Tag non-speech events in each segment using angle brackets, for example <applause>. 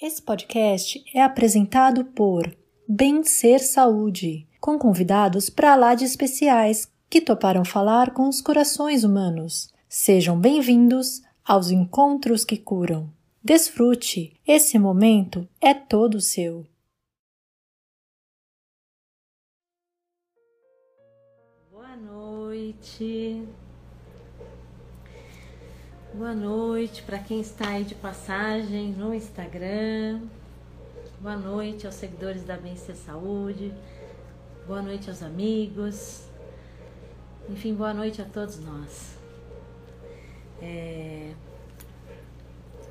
Esse podcast é apresentado por Bem Ser Saúde, com convidados para lá de especiais que toparam falar com os corações humanos. Sejam bem-vindos aos encontros que curam. Desfrute, esse momento é todo seu. Boa noite. Boa noite para quem está aí de passagem no Instagram. Boa noite aos seguidores da Bem Ser Saúde. Boa noite aos amigos. Enfim, boa noite a todos nós. É...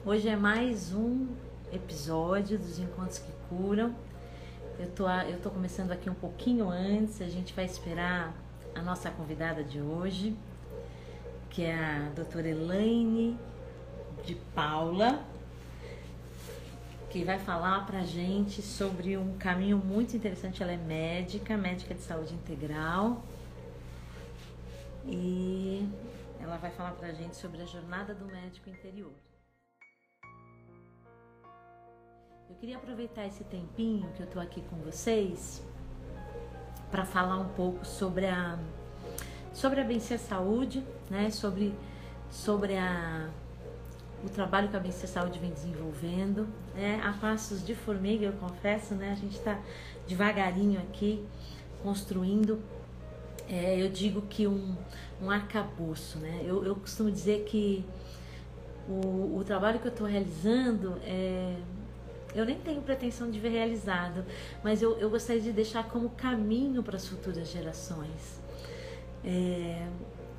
Hoje é mais um episódio dos Encontros que Curam. Eu tô, eu tô começando aqui um pouquinho antes, a gente vai esperar a nossa convidada de hoje que é a doutora Elaine de Paula, que vai falar pra gente sobre um caminho muito interessante. Ela é médica, médica de saúde integral. E ela vai falar pra gente sobre a jornada do médico interior. Eu queria aproveitar esse tempinho que eu tô aqui com vocês para falar um pouco sobre a sobre a Vencer Saúde, né? Sobre, sobre a, o trabalho que a Vencer Saúde vem desenvolvendo, né? A passos de formiga, eu confesso, né? A gente está devagarinho aqui construindo. É, eu digo que um, um arcabouço, né? Eu, eu costumo dizer que o, o trabalho que eu estou realizando é eu nem tenho pretensão de ver realizado, mas eu, eu gostaria de deixar como caminho para as futuras gerações é,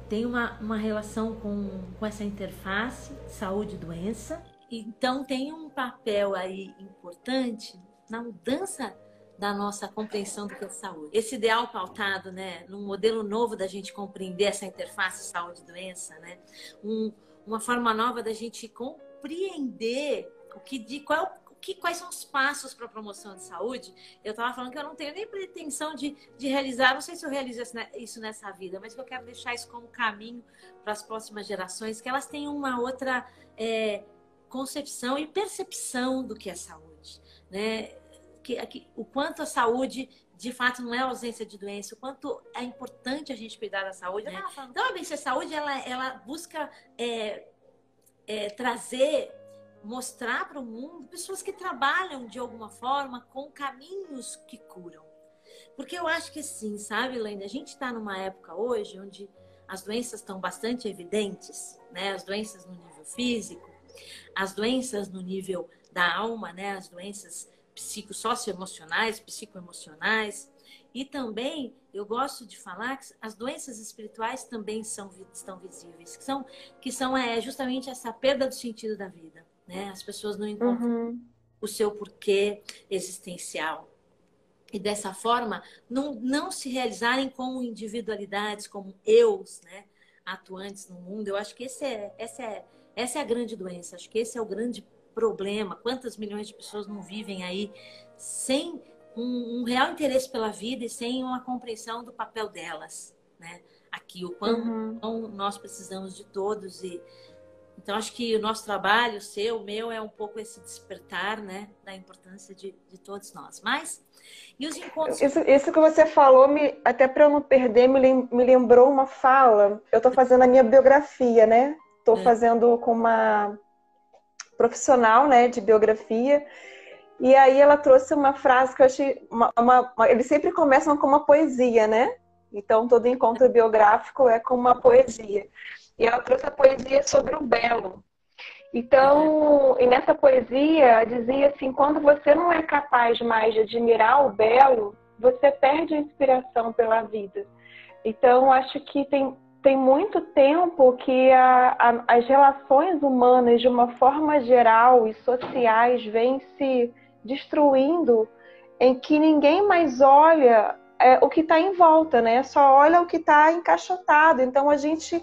tem uma, uma relação com, com essa interface saúde doença. Então tem um papel aí importante na mudança da nossa compreensão do que é saúde. Esse ideal pautado, né, num modelo novo da gente compreender essa interface saúde-doença, né, um, uma forma nova da gente compreender o que de qual que, quais são os passos para a promoção de saúde? Eu estava falando que eu não tenho nem pretensão de, de realizar, não sei se eu realizo isso nessa vida, mas que eu quero deixar isso como caminho para as próximas gerações, que elas tenham uma outra é, concepção e percepção do que é saúde, né? Que, que, o quanto a saúde de fato não é ausência de doença, o quanto é importante a gente cuidar da saúde. Né? Então a BC Saúde ela, ela busca é, é, trazer mostrar para o mundo pessoas que trabalham de alguma forma com caminhos que curam. Porque eu acho que sim, sabe, Elaine? A gente está numa época hoje onde as doenças estão bastante evidentes, né? As doenças no nível físico, as doenças no nível da alma, né? As doenças psicossocioemocionais, psicoemocionais. E também eu gosto de falar que as doenças espirituais também são, estão visíveis, que são, que são é, justamente essa perda do sentido da vida né? As pessoas não encontram uhum. o seu porquê existencial. E dessa forma, não, não se realizarem como individualidades, como eus, né? Atuantes no mundo. Eu acho que esse é, essa, é, essa é a grande doença. Acho que esse é o grande problema. Quantas milhões de pessoas não vivem aí sem um, um real interesse pela vida e sem uma compreensão do papel delas, né? Aqui, o quanto uhum. nós precisamos de todos e então, acho que o nosso trabalho, o seu, o meu, é um pouco esse despertar, né, da importância de, de todos nós. Mas, e os encontros... Isso, isso que você falou, me, até para eu não perder, me, lembrou uma fala. Eu estou fazendo a minha biografia, né? Estou é. fazendo com uma profissional, né, de biografia. E aí ela trouxe uma frase que eu achei... Uma, uma, uma, eles sempre começam com uma poesia, né? Então, todo encontro biográfico é com uma poesia. E ela trouxe a poesia sobre o belo. Então, e nessa poesia dizia assim: quando você não é capaz mais de admirar o belo, você perde a inspiração pela vida. Então, acho que tem, tem muito tempo que a, a, as relações humanas, de uma forma geral e sociais, vêm se destruindo, em que ninguém mais olha é, o que está em volta, né? Só olha o que está encaixotado. Então, a gente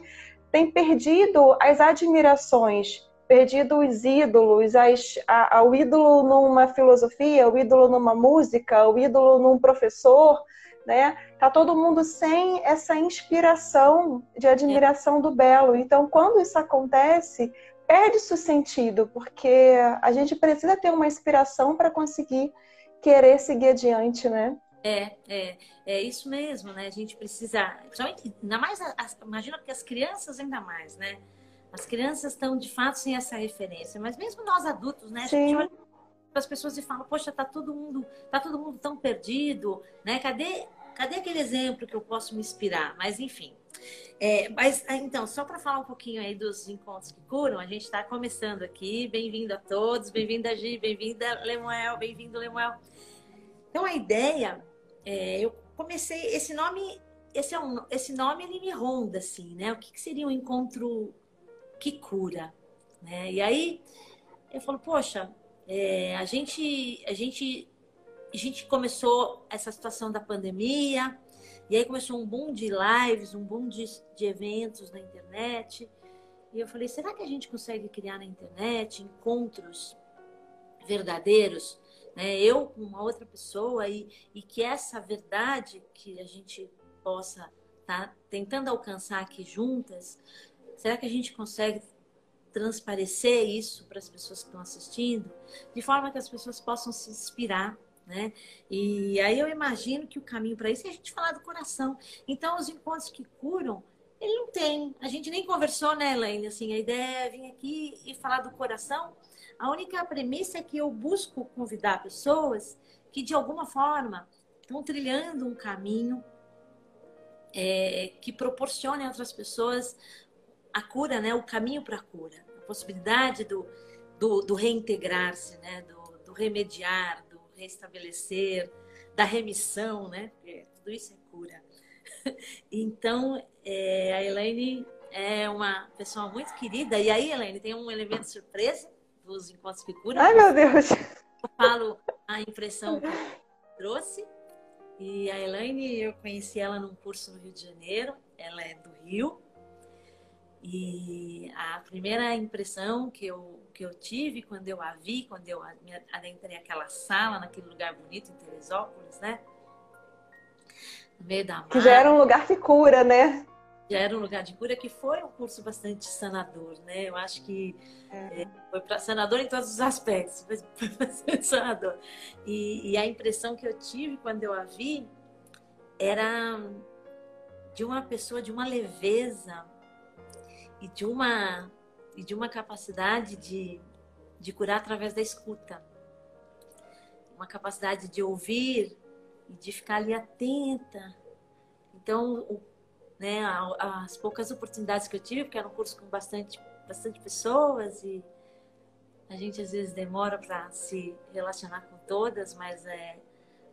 tem perdido as admirações, perdido os ídolos, as, a, a, o ídolo numa filosofia, o ídolo numa música, o ídolo num professor, né? Tá todo mundo sem essa inspiração de admiração do belo. Então, quando isso acontece, perde o sentido, porque a gente precisa ter uma inspiração para conseguir querer seguir adiante, né? É, é, é isso mesmo, né? A gente precisa, principalmente, ainda mais, imagina que as crianças ainda mais, né? As crianças estão de fato sem essa referência, mas mesmo nós adultos, né? A gente olha para as pessoas e fala, poxa, tá todo mundo, tá todo mundo tão perdido, né? Cadê, cadê aquele exemplo que eu posso me inspirar? Mas enfim, é, mas ah, então, só para falar um pouquinho aí dos encontros que curam, a gente está começando aqui. Bem-vindo a todos, bem-vinda Gi, bem-vinda Lemuel, bem-vindo Lemuel. Então a ideia, é, eu comecei esse nome, esse é um, esse nome ele me ronda assim, né? O que, que seria um encontro que cura, né? E aí eu falo, poxa, é, a gente, a gente, a gente começou essa situação da pandemia e aí começou um boom de lives, um boom de, de eventos na internet. E eu falei, será que a gente consegue criar na internet encontros verdadeiros? Né? Eu com uma outra pessoa e, e que essa verdade que a gente possa estar tá tentando alcançar aqui juntas, será que a gente consegue transparecer isso para as pessoas que estão assistindo, de forma que as pessoas possam se inspirar né? E aí eu imagino que o caminho para isso é a gente falar do coração. Então, os encontros que curam, ele não tem. A gente nem conversou, né, Elaine? Assim, a ideia é vir aqui e falar do coração. A única premissa é que eu busco convidar pessoas que, de alguma forma, estão trilhando um caminho é, que proporcione a outras pessoas a cura, né? O caminho para a cura. A possibilidade do, do, do reintegrar-se, né? Do, do remediar, restabelecer, da remissão, né? Porque tudo isso é cura. <laughs> Então, é, a Elaine é uma pessoa muito querida. E aí, Elaine, tem um elemento surpresa dos encontros que curam. Ai, meu Deus! Eu falo a impressão que trouxe. E a Elaine, eu conheci ela num curso no Rio de Janeiro. Ela é do Rio. E a primeira impressão que eu, que eu tive quando eu a vi, quando eu adentrei aquela sala, naquele lugar bonito em Teresópolis, né? No meio da mar, Que já era um lugar de cura, né? Já era um lugar de cura que foi um curso bastante sanador, né? Eu acho que é. É, foi para sanador em todos os aspectos, <laughs> foi bastante sanador. E, e a impressão que eu tive quando eu a vi era de uma pessoa de uma leveza e de uma e de uma capacidade de, de curar através da escuta. Uma capacidade de ouvir e de ficar ali atenta. Então, o, né, as poucas oportunidades que eu tive, porque era um curso com bastante, bastante pessoas e a gente às vezes demora para se relacionar com todas, mas é,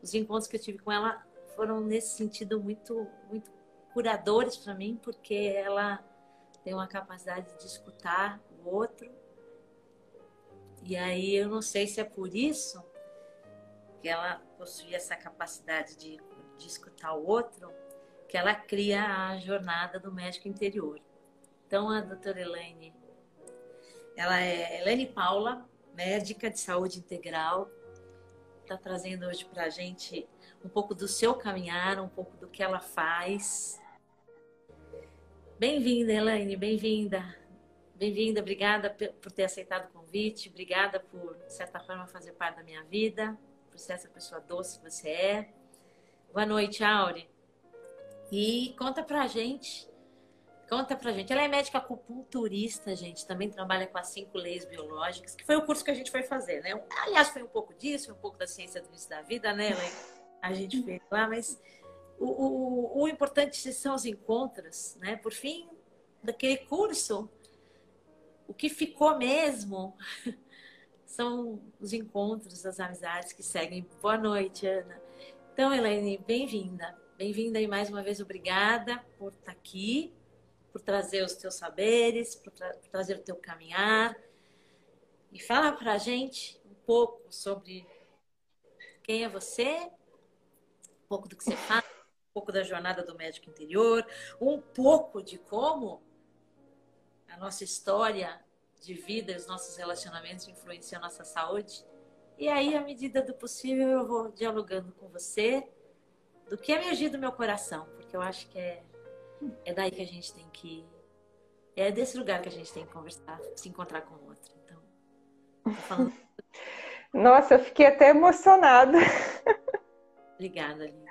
os encontros que eu tive com ela foram nesse sentido muito, muito curadores para mim, porque ela tem uma capacidade de escutar o outro. E aí eu não sei se é por isso que ela possui essa capacidade de, de escutar o outro, que ela cria a jornada do médico interior. Então a doutora Elaine, ela é Elaine Paula, médica de saúde integral, está trazendo hoje para a gente um pouco do seu caminhar, um pouco do que ela faz, Bem-vinda, Elaine, bem-vinda. Bem-vinda, obrigada por ter aceitado o convite, obrigada por, de certa forma, fazer parte da minha vida, por ser essa pessoa doce que você é. Boa noite, Aure. E conta pra gente, conta pra gente. Ela é médica acupunturista, gente, também trabalha com as cinco leis biológicas, que foi o curso que a gente foi fazer, né? Aliás, foi um pouco disso, um pouco da ciência do início da vida, né, Elaine? A gente fez lá, mas o, o, o importante são os encontros, né? Por fim, daquele curso, o que ficou mesmo <laughs> são os encontros, as amizades que seguem. Boa noite, Ana. Então, Elaine, bem-vinda. Bem-vinda e mais uma vez obrigada por estar aqui, por trazer os teus saberes, por, tra por trazer o teu caminhar. E fala para a gente um pouco sobre quem é você, um pouco do que você faz, um pouco da jornada do médico interior, um pouco de como a nossa história de vida e os nossos relacionamentos influenciam a nossa saúde. E aí, à medida do possível, eu vou dialogando com você do que é emergir do meu coração, porque eu acho que é, é daí que a gente tem que é desse lugar que a gente tem que conversar, se encontrar com o outro. Então, falando... <laughs> Nossa, eu fiquei até emocionada. Obrigada, Lívia.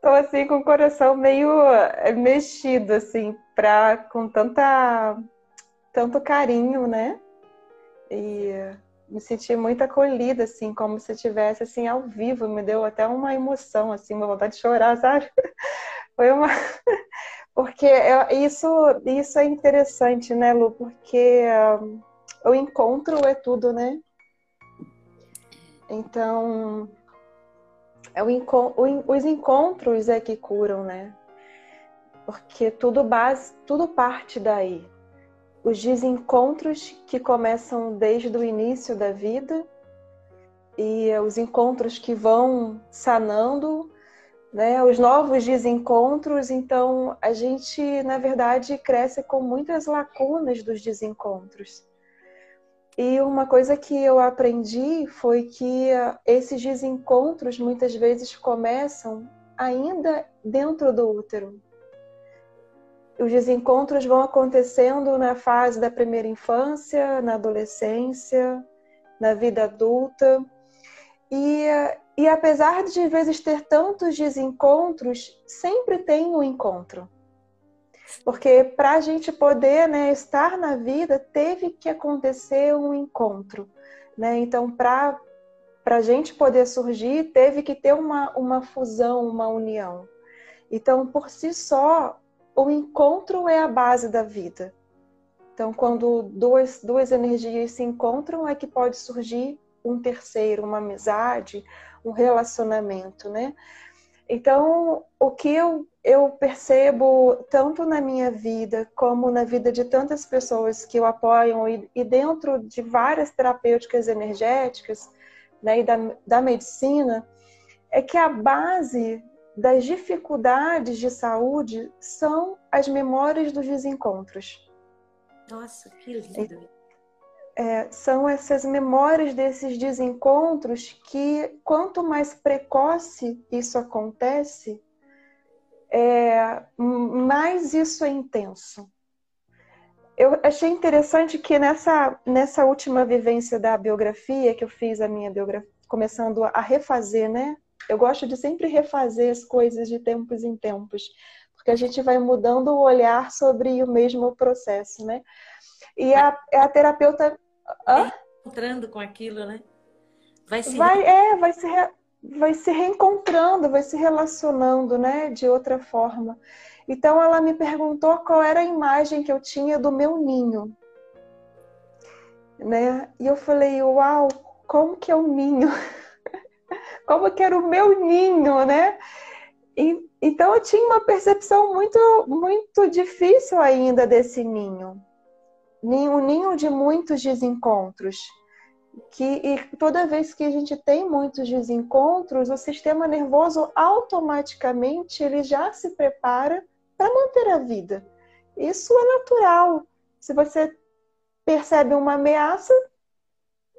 Tô assim com o coração meio eh, mexido, assim, pra, com tanta, tanto carinho, né? E me senti muito acolhida, assim, como se estivesse assim ao vivo, me deu até uma emoção, assim, uma vontade de chorar, <laughs> sabe? Foi uma. Porque isso, isso é interessante, né, Lu? Porque um, o encontro é tudo, né? Então, é o, o, os encontros é que curam, né? Porque tudo base, tudo parte daí. Os desencontros que começam desde o início da vida e os encontros que vão sanando, né? Os novos desencontros, então a gente, na verdade, cresce com muitas lacunas dos desencontros. E uma coisa que eu aprendi foi que esses desencontros muitas vezes começam ainda dentro do útero. Os desencontros vão acontecendo na fase da primeira infância, na adolescência, na vida adulta. E, e apesar de às vezes ter tantos desencontros, sempre tem um encontro. Porque para a gente poder né, estar na vida, teve que acontecer um encontro. Né? Então, para a gente poder surgir, teve que ter uma, uma fusão, uma união. Então, por si só, o encontro é a base da vida. Então, quando duas, duas energias se encontram, é que pode surgir um terceiro, uma amizade, um relacionamento, né? Então, o que eu, eu percebo tanto na minha vida como na vida de tantas pessoas que eu apoio e, e dentro de várias terapêuticas energéticas né, e da, da medicina, é que a base das dificuldades de saúde são as memórias dos desencontros. Nossa, que lindo! é, são essas memórias desses desencontros que, quanto mais precoce isso acontece, é, mais isso é intenso. Eu achei interessante que nessa, nessa última vivência da biografia, que eu fiz a minha biografia, começando a refazer, né? Eu gosto de sempre refazer as coisas de tempos em tempos, porque a gente vai mudando o olhar sobre o mesmo processo, né? E a, a terapeuta Hã? encontrando com aquilo, né? Vai se vai, é, vai se, re... vai se reencontrando, vai se relacionando, né, de outra forma. Então ela me perguntou qual era a imagem que eu tinha do meu ninho, né? E eu falei, uau, como que é o ninho? <laughs> como que era o meu ninho, né? E, então eu tinha uma percepção muito, muito difícil ainda desse ninho um ninho de muitos desencontros. Que, toda vez que a gente tem muitos desencontros, o sistema nervoso automaticamente ele já se prepara para manter a vida. Isso é natural. Se você percebe uma ameaça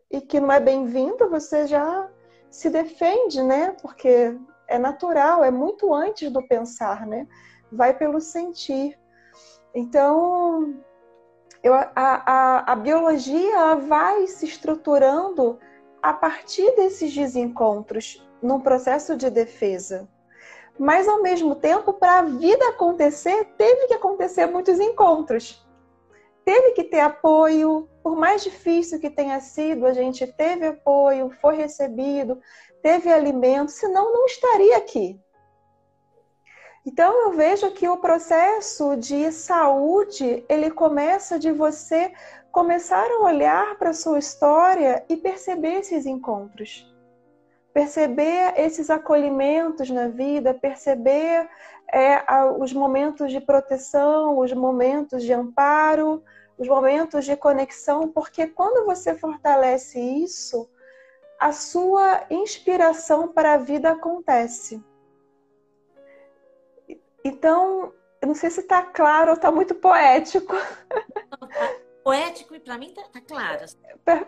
e que não é bem-vinda, você já se defende, né? Porque é natural, é muito antes do pensar, né? Vai pelo sentir. Então, eu, a, a, a biologia vai se estruturando a partir desses desencontros num processo de defesa. Mas, ao mesmo tempo, para a vida acontecer, teve que acontecer muitos encontros. Teve que ter apoio, por mais difícil que tenha sido, a gente teve apoio, foi recebido, teve alimento, senão não estaria aqui. Então eu vejo que o processo de saúde, ele começa de você começar a olhar para a sua história e perceber esses encontros. Perceber esses acolhimentos na vida, perceber é, os momentos de proteção, os momentos de amparo, os momentos de conexão, porque quando você fortalece isso, a sua inspiração para a vida acontece. Então, eu não sei se está claro ou está muito poético. Tá poético e para mim está tá claro. Assim.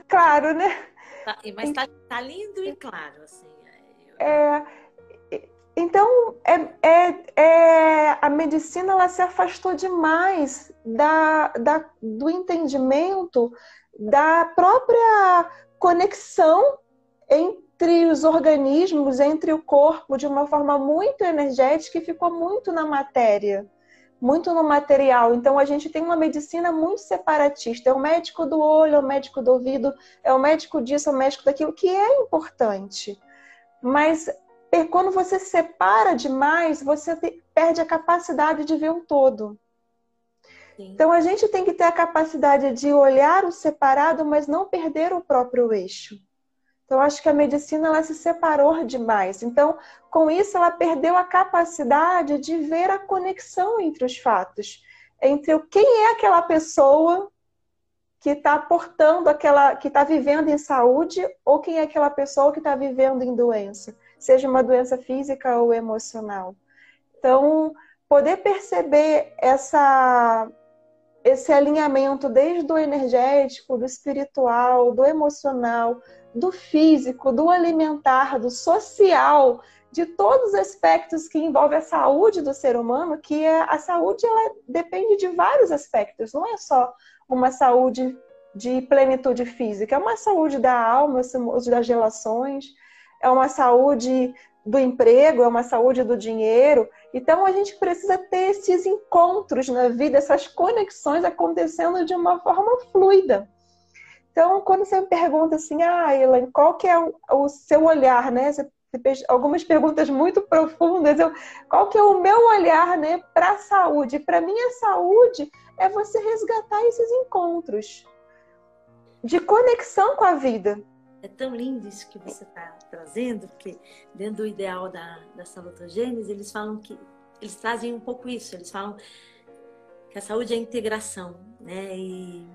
Claro, né? Tá, mas está tá lindo e claro, assim. É, então, é, é, é, a medicina ela se afastou demais da, da, do entendimento da própria conexão entre os organismos, entre o corpo, de uma forma muito energética e ficou muito na matéria, muito no material. Então, a gente tem uma medicina muito separatista. É o médico do olho, é o médico do ouvido, é o médico disso, é o médico daquilo, que é importante. Mas quando você separa demais, você perde a capacidade de ver um todo. Sim. Então a gente tem que ter a capacidade de olhar o separado, mas não perder o próprio eixo. Então acho que a medicina ela se separou demais. Então, com isso ela perdeu a capacidade de ver a conexão entre os fatos, entre o quem é aquela pessoa que está portando aquela, que está vivendo em saúde, ou quem é aquela pessoa que está vivendo em doença seja uma doença física ou emocional. Então, poder perceber essa, esse alinhamento desde o energético, do espiritual, do emocional, do físico, do alimentar, do social, de todos os aspectos que envolvem a saúde do ser humano, que é, a saúde ela depende de vários aspectos, não é só uma saúde de plenitude física, é uma saúde da alma, saúde das relações, é uma saúde do emprego, é uma saúde do dinheiro. Então a gente precisa ter esses encontros na vida, essas conexões acontecendo de uma forma fluida. Então, quando você me pergunta assim, ah, Elaine, qual que é o, o seu olhar, né? Você, você algumas perguntas muito profundas. Eu, qual que é o meu olhar, né, para a saúde? Para mim, a saúde é você resgatar esses encontros de conexão com a vida. É tão lindo isso que você está trazendo, porque dentro do ideal da, da salutogênese, eles falam que eles trazem um pouco isso, eles falam que a saúde é integração, né? E,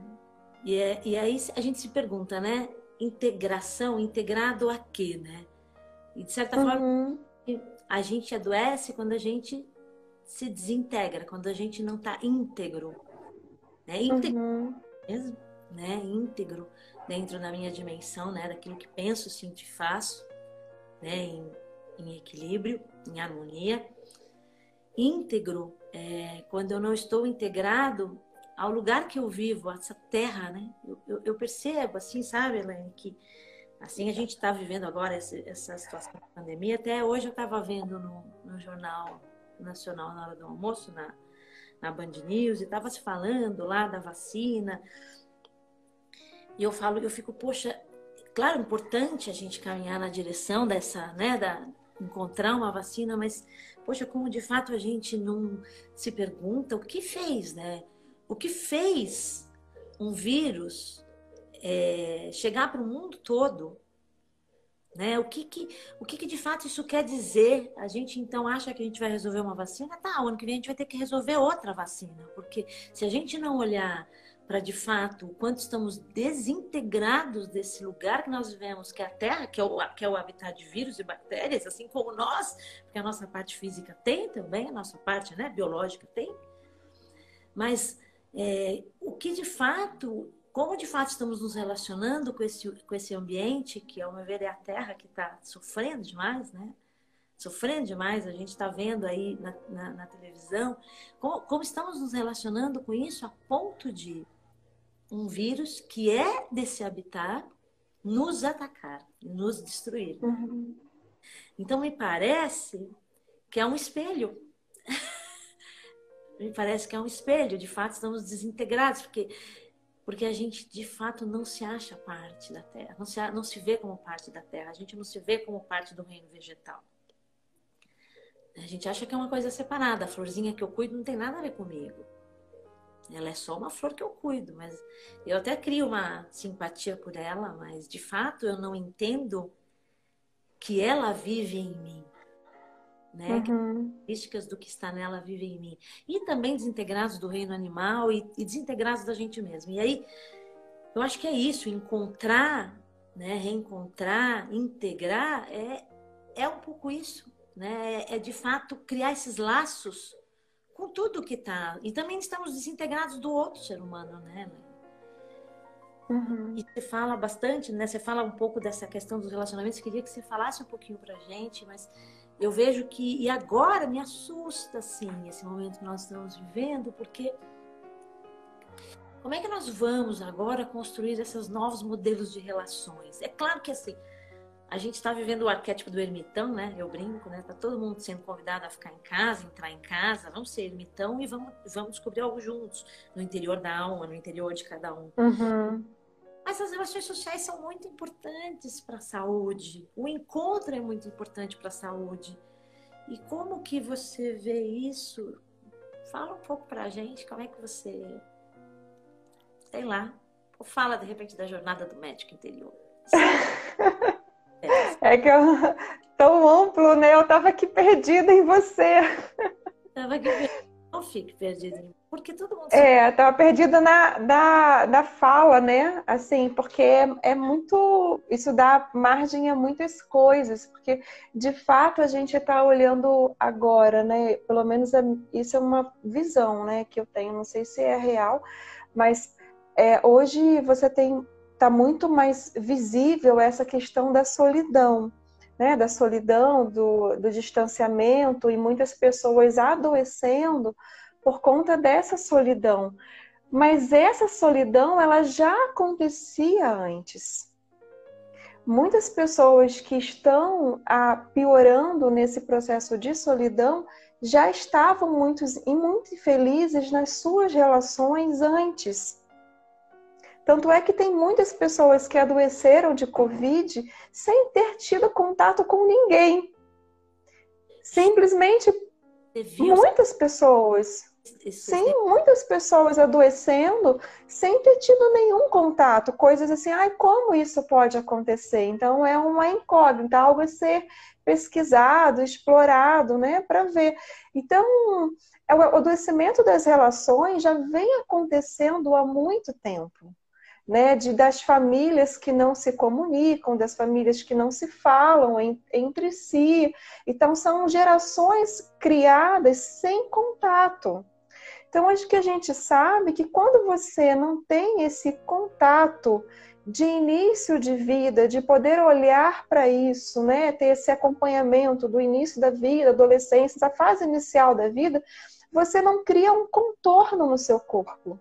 e, é, e aí a gente se pergunta, né? Integração, integrado a quê, né? E de certa uhum. forma, a gente adoece quando a gente se desintegra, quando a gente não está íntegro, né? Íntegro uhum. mesmo, né? Íntegro dentro da minha dimensão, né, daquilo que penso, sinto e faço, né, em, em equilíbrio, em harmonia. Íntegro, é, quando eu não estou integrado ao lugar que eu vivo, essa terra, né? Eu, eu, eu percebo, assim, sabe, Elaine, que assim a gente está vivendo agora essa, essa, situação da pandemia. Até hoje eu estava vendo no, no, Jornal Nacional na hora do almoço, na, na Band News, e estava se falando lá da vacina, e eu falo, eu fico, poxa, claro, importante a gente caminhar na direção dessa, né, da encontrar uma vacina, mas poxa, como de fato a gente não se pergunta o que fez, né? O que fez um vírus é, chegar para o mundo todo? Né? O, que, que, o que, que de fato isso quer dizer? A gente então acha que a gente vai resolver uma vacina? Tá, ano que vem a gente vai ter que resolver outra vacina, porque se a gente não olhar para de fato o quanto estamos desintegrados desse lugar que nós vivemos, que é a Terra, que é o, que é o habitat de vírus e bactérias, assim como nós, porque a nossa parte física tem também, a nossa parte né, biológica tem. Mas é, o que de fato, como de fato estamos nos relacionando com esse, com esse ambiente, que ao meu ver é a Terra que está sofrendo demais, né? sofrendo demais, a gente está vendo aí na, na, na televisão, como, como, estamos nos relacionando com isso a ponto de um vírus que é desse habitat nos atacar, nos destruir. Uhum. Então me parece que é um espelho. <laughs> me parece que é um espelho, de fato estamos desintegrados, porque porque a gente de fato não se acha parte da Terra, não se, não se vê como parte da Terra, a gente não se vê como parte do reino vegetal. A gente acha que é uma coisa separada, a florzinha que eu cuido não tem nada a ver comigo. Ela é só uma flor que eu cuido, mas eu até crio uma simpatia por ela, mas de fato eu não entendo que ela vive em mim. Né? Uhum. Que características do que está nela vivem em mim. E também desintegrados do reino animal e, e desintegrados da gente mesmo. E aí, eu acho que é isso, encontrar, né, reencontrar, integrar, é, é um pouco isso. Né? É, é de fato criar esses laços com tudo que está. E também estamos desintegrados do outro ser humano, né? Uhum. E você fala bastante, né? Você fala um pouco dessa questão dos relacionamentos. Queria que você falasse um pouquinho pra gente, mas eu vejo que, e agora me assusta, assim, esse momento que nós estamos vivendo, porque como é que nós vamos agora construir esses novos modelos de relações? É claro que, assim, a gente está vivendo o arquétipo do ermitão, né? Eu brinco, né? Tá todo mundo sendo convidado a ficar em casa, entrar em casa, vamos ser ermitão e vamos, vamos descobrir algo juntos, no interior da alma, no interior de cada um. Uhum. Mas as relações sociais são muito importantes para a saúde. O encontro é muito importante para a saúde. E como que você vê isso? Fala um pouco para a gente, como é que você, sei lá, ou fala de repente da jornada do médico interior. <laughs> é que eu <laughs> tão amplo, né? Eu tava aqui perdida em você. Tava aqui perdida. Não fique perdida em porque todo mundo. É, estava perdida na, na, na fala, né? Assim, porque é, é, muito. Isso dá margem a muitas coisas, porque de fato a gente está olhando agora, né? Pelo menos é, isso é uma visão, né? Que eu tenho, não sei se é real, mas é, hoje você tem. Está muito mais visível essa questão da solidão. Né, da solidão, do, do distanciamento e muitas pessoas adoecendo por conta dessa solidão. Mas essa solidão, ela já acontecia antes. Muitas pessoas que estão ah, piorando nesse processo de solidão já estavam muito, muito infelizes nas suas relações antes. Tanto é que tem muitas pessoas que adoeceram de Covid sem ter tido contato com ninguém. Simplesmente muitas pessoas Sim, muitas pessoas adoecendo sem ter tido nenhum contato, coisas assim, ai, como isso pode acontecer? Então é uma incógnita, algo a ser pesquisado, explorado, né, para ver. Então, é o adoecimento das relações já vem acontecendo há muito tempo. Né, de, das famílias que não se comunicam, das famílias que não se falam em, entre si. Então, são gerações criadas sem contato. Então, acho que a gente sabe que quando você não tem esse contato de início de vida, de poder olhar para isso, né, ter esse acompanhamento do início da vida, adolescência, da fase inicial da vida, você não cria um contorno no seu corpo.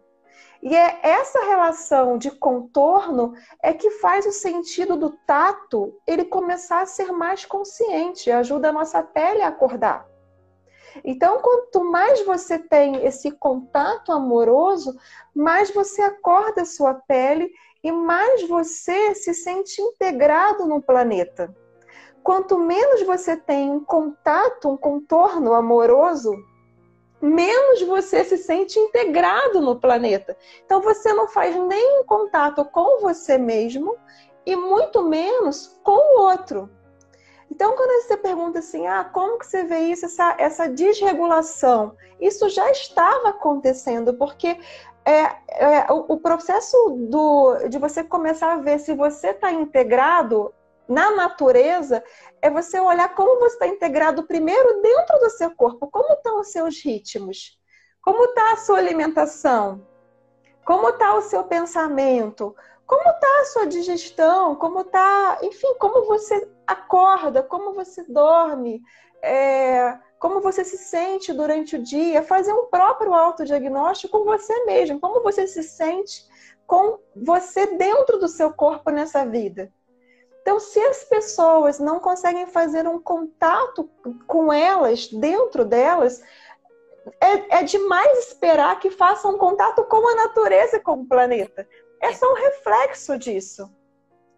E é essa relação de contorno é que faz o sentido do tato ele começar a ser mais consciente, ajuda a nossa pele a acordar. Então, quanto mais você tem esse contato amoroso, mais você acorda a sua pele e mais você se sente integrado no planeta. Quanto menos você tem um contato, um contorno amoroso, menos você se sente integrado no planeta. Então você não faz nem contato com você mesmo e muito menos com o outro. Então, quando você pergunta assim, ah, como que você vê isso, essa, essa desregulação? Isso já estava acontecendo, porque é, é o, o, processo do, de você começar a ver se você está integrado na natureza é você olhar como você está integrado primeiro dentro do seu corpo, como estão os seus ritmos, como está a sua alimentação, como está o seu pensamento, como está a sua digestão, como está, enfim, como você acorda, como você dorme, é, como você se sente durante o dia, fazer um próprio autodiagnóstico com você mesmo, como você se sente com você dentro do seu corpo nessa vida. Então, se as pessoas não conseguem fazer um contato com elas, dentro delas, é, é demais esperar que façam um contato com a natureza e com o planeta é só um reflexo disso.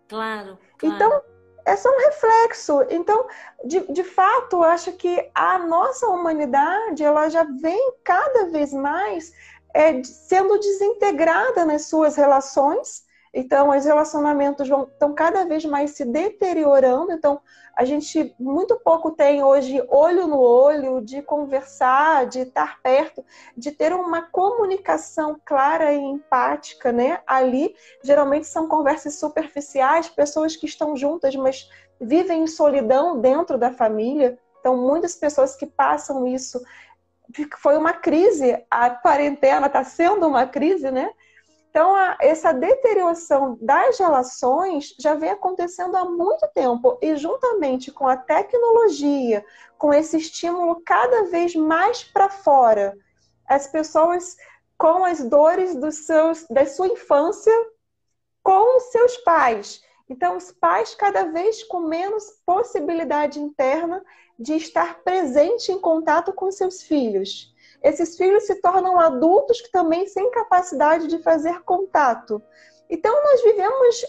Claro. claro. Então, é só um reflexo. Então, de, de fato, acho que a nossa humanidade ela já vem cada vez mais é, sendo desintegrada nas suas relações então, os relacionamentos vão, estão cada vez mais se deteriorando. Então, a gente muito pouco tem hoje olho no olho, de conversar, de estar perto, de ter uma comunicação clara e empática, né? Ali, geralmente são conversas superficiais, pessoas que estão juntas, mas vivem em solidão dentro da família. Então, muitas pessoas que passam isso. Foi uma crise, a quarentena está sendo uma crise, né? Então, a, essa deterioração das relações já vem acontecendo há muito tempo e, juntamente com a tecnologia, com esse estímulo cada vez mais para fora, as pessoas com as dores dos seus, da sua infância com os seus pais. Então, os pais cada vez com menos possibilidade interna de estar presente em contato com seus filhos esses filhos se tornam adultos que também sem capacidade de fazer contato. Então, nós vivemos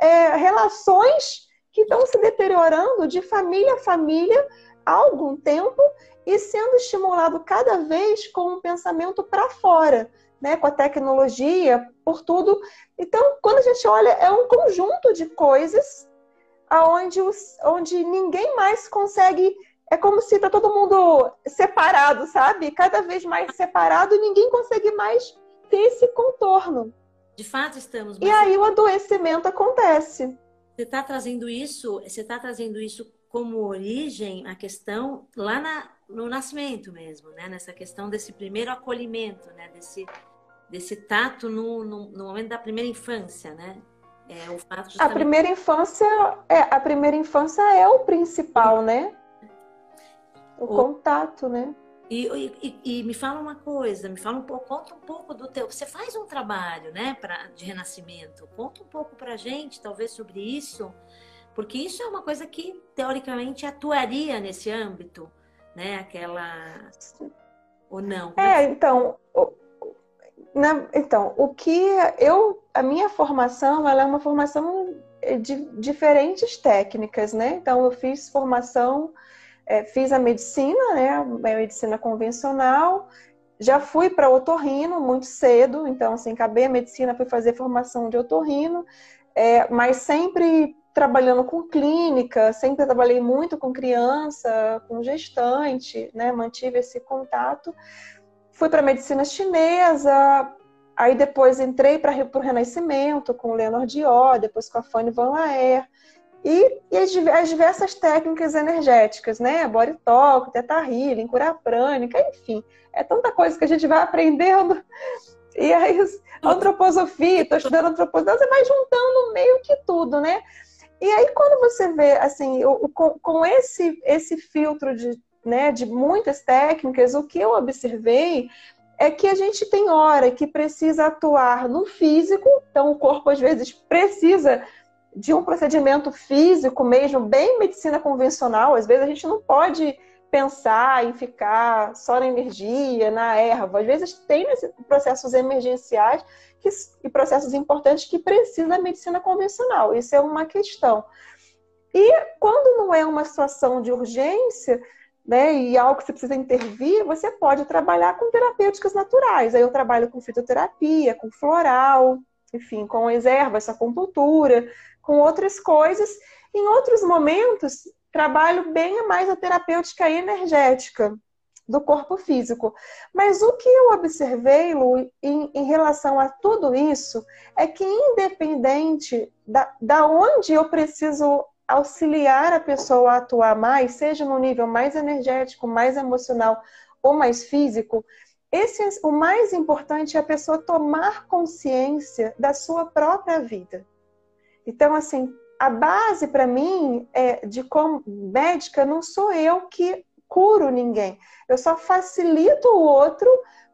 é, relações que estão se deteriorando de família a família há algum tempo e sendo estimulado cada vez com um pensamento para fora, né? com a tecnologia, por tudo. Então, quando a gente olha, é um conjunto de coisas onde, os, onde ninguém mais consegue é como se tá todo mundo separado, sabe? Cada vez mais separado e ninguém consegue mais ter esse contorno. De fato, estamos. E aí o adoecimento acontece. Você está trazendo isso, você está trazendo isso como origem a questão lá na, no nascimento mesmo, né? Nessa questão desse primeiro acolhimento, né? Desse, desse tato no, no, no momento da primeira infância, né? É, o fato justamente... A primeira infância é a primeira infância é o principal, né? O, o contato, né? E, e, e, me fala uma coisa, me fala um pouco, conta um pouco do teu. Você faz um trabalho, né, pra, de renascimento. Conta um pouco pra gente, talvez, sobre isso, porque isso é uma coisa que teoricamente atuaria nesse âmbito, né? Aquela. Ou não? É, então. Na, então, o que eu. A minha formação, ela é uma formação de diferentes técnicas, né? Então, eu fiz formação é, fiz a medicina, né, a medicina convencional, já fui para otorrino muito cedo, então assim, acabei a medicina, fui fazer formação de otorrino, é, mas sempre trabalhando com clínica, sempre trabalhei muito com criança, com gestante, né, mantive esse contato. Fui para medicina chinesa, aí depois entrei para o Renascimento com o Leonard Dior, depois com a Fanny Van Laer, e, e as, as, diversas técnicas energéticas, né? Body talk, teta healing, cura prânica, enfim. É tanta coisa que a gente vai aprendendo. <laughs> E aí, antroposofia, estou estudando antroposofia, você vai juntando meio que tudo, né? E aí, quando você vê, assim, o, com, com esse, esse filtro de, né, de muitas técnicas, o que eu observei é que a gente tem hora que precisa atuar no físico, então o corpo às vezes precisa de um procedimento físico mesmo, bem medicina convencional, às vezes a gente não pode pensar em ficar só na energia, na erva. Às vezes tem processos emergenciais que, e processos importantes que precisam da medicina convencional. Isso é uma questão. E quando não é uma situação de urgência, né, e algo que você precisa intervir, você pode trabalhar com terapêuticas naturais. Aí eu trabalho com fitoterapia, com floral, enfim, com as ervas, acupuntura, com outras coisas. Em outros momentos, trabalho bem mais a terapêutica energética do corpo físico. Mas o que eu observei, Lu, em, em relação a tudo isso, é que independente da, da onde eu preciso auxiliar a pessoa a atuar mais, seja no nível mais energético, mais emocional ou mais físico, esse, é o mais importante é a pessoa tomar consciência da sua própria vida. Então, assim, a base para mim é de como médica não sou eu que curo ninguém. Eu só facilito o outro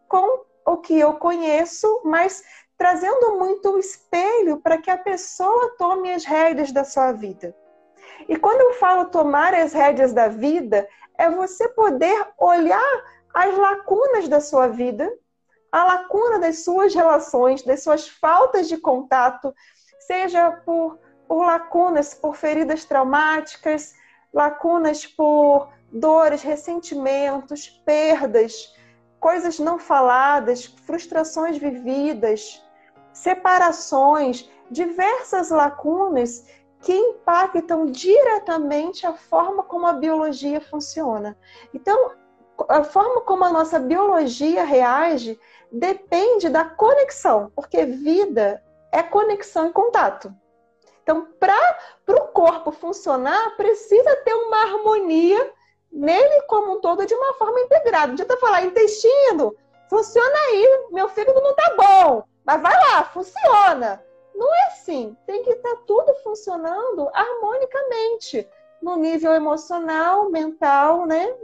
com o que eu conheço, mas trazendo muito o espelho para que a pessoa tome as rédeas da sua vida. E quando eu falo tomar as rédeas da vida, é você poder olhar as lacunas da sua vida, a lacuna das suas relações, das suas faltas de contato, seja por, por lacunas, por feridas traumáticas, lacunas por dores, ressentimentos, perdas, coisas não faladas, frustrações vividas, separações, diversas lacunas que impactam diretamente a forma como a biologia funciona. Então, a forma como a nossa biologia reage depende da conexão, porque vida é conexão e contato. Então, para o corpo funcionar, precisa ter uma harmonia nele como um todo de uma forma integrada. Não adianta falar intestino, funciona aí, meu fígado não tá bom. Mas vai lá, funciona. Não é assim. Tem que estar tá tudo funcionando harmonicamente no nível emocional, mental, né?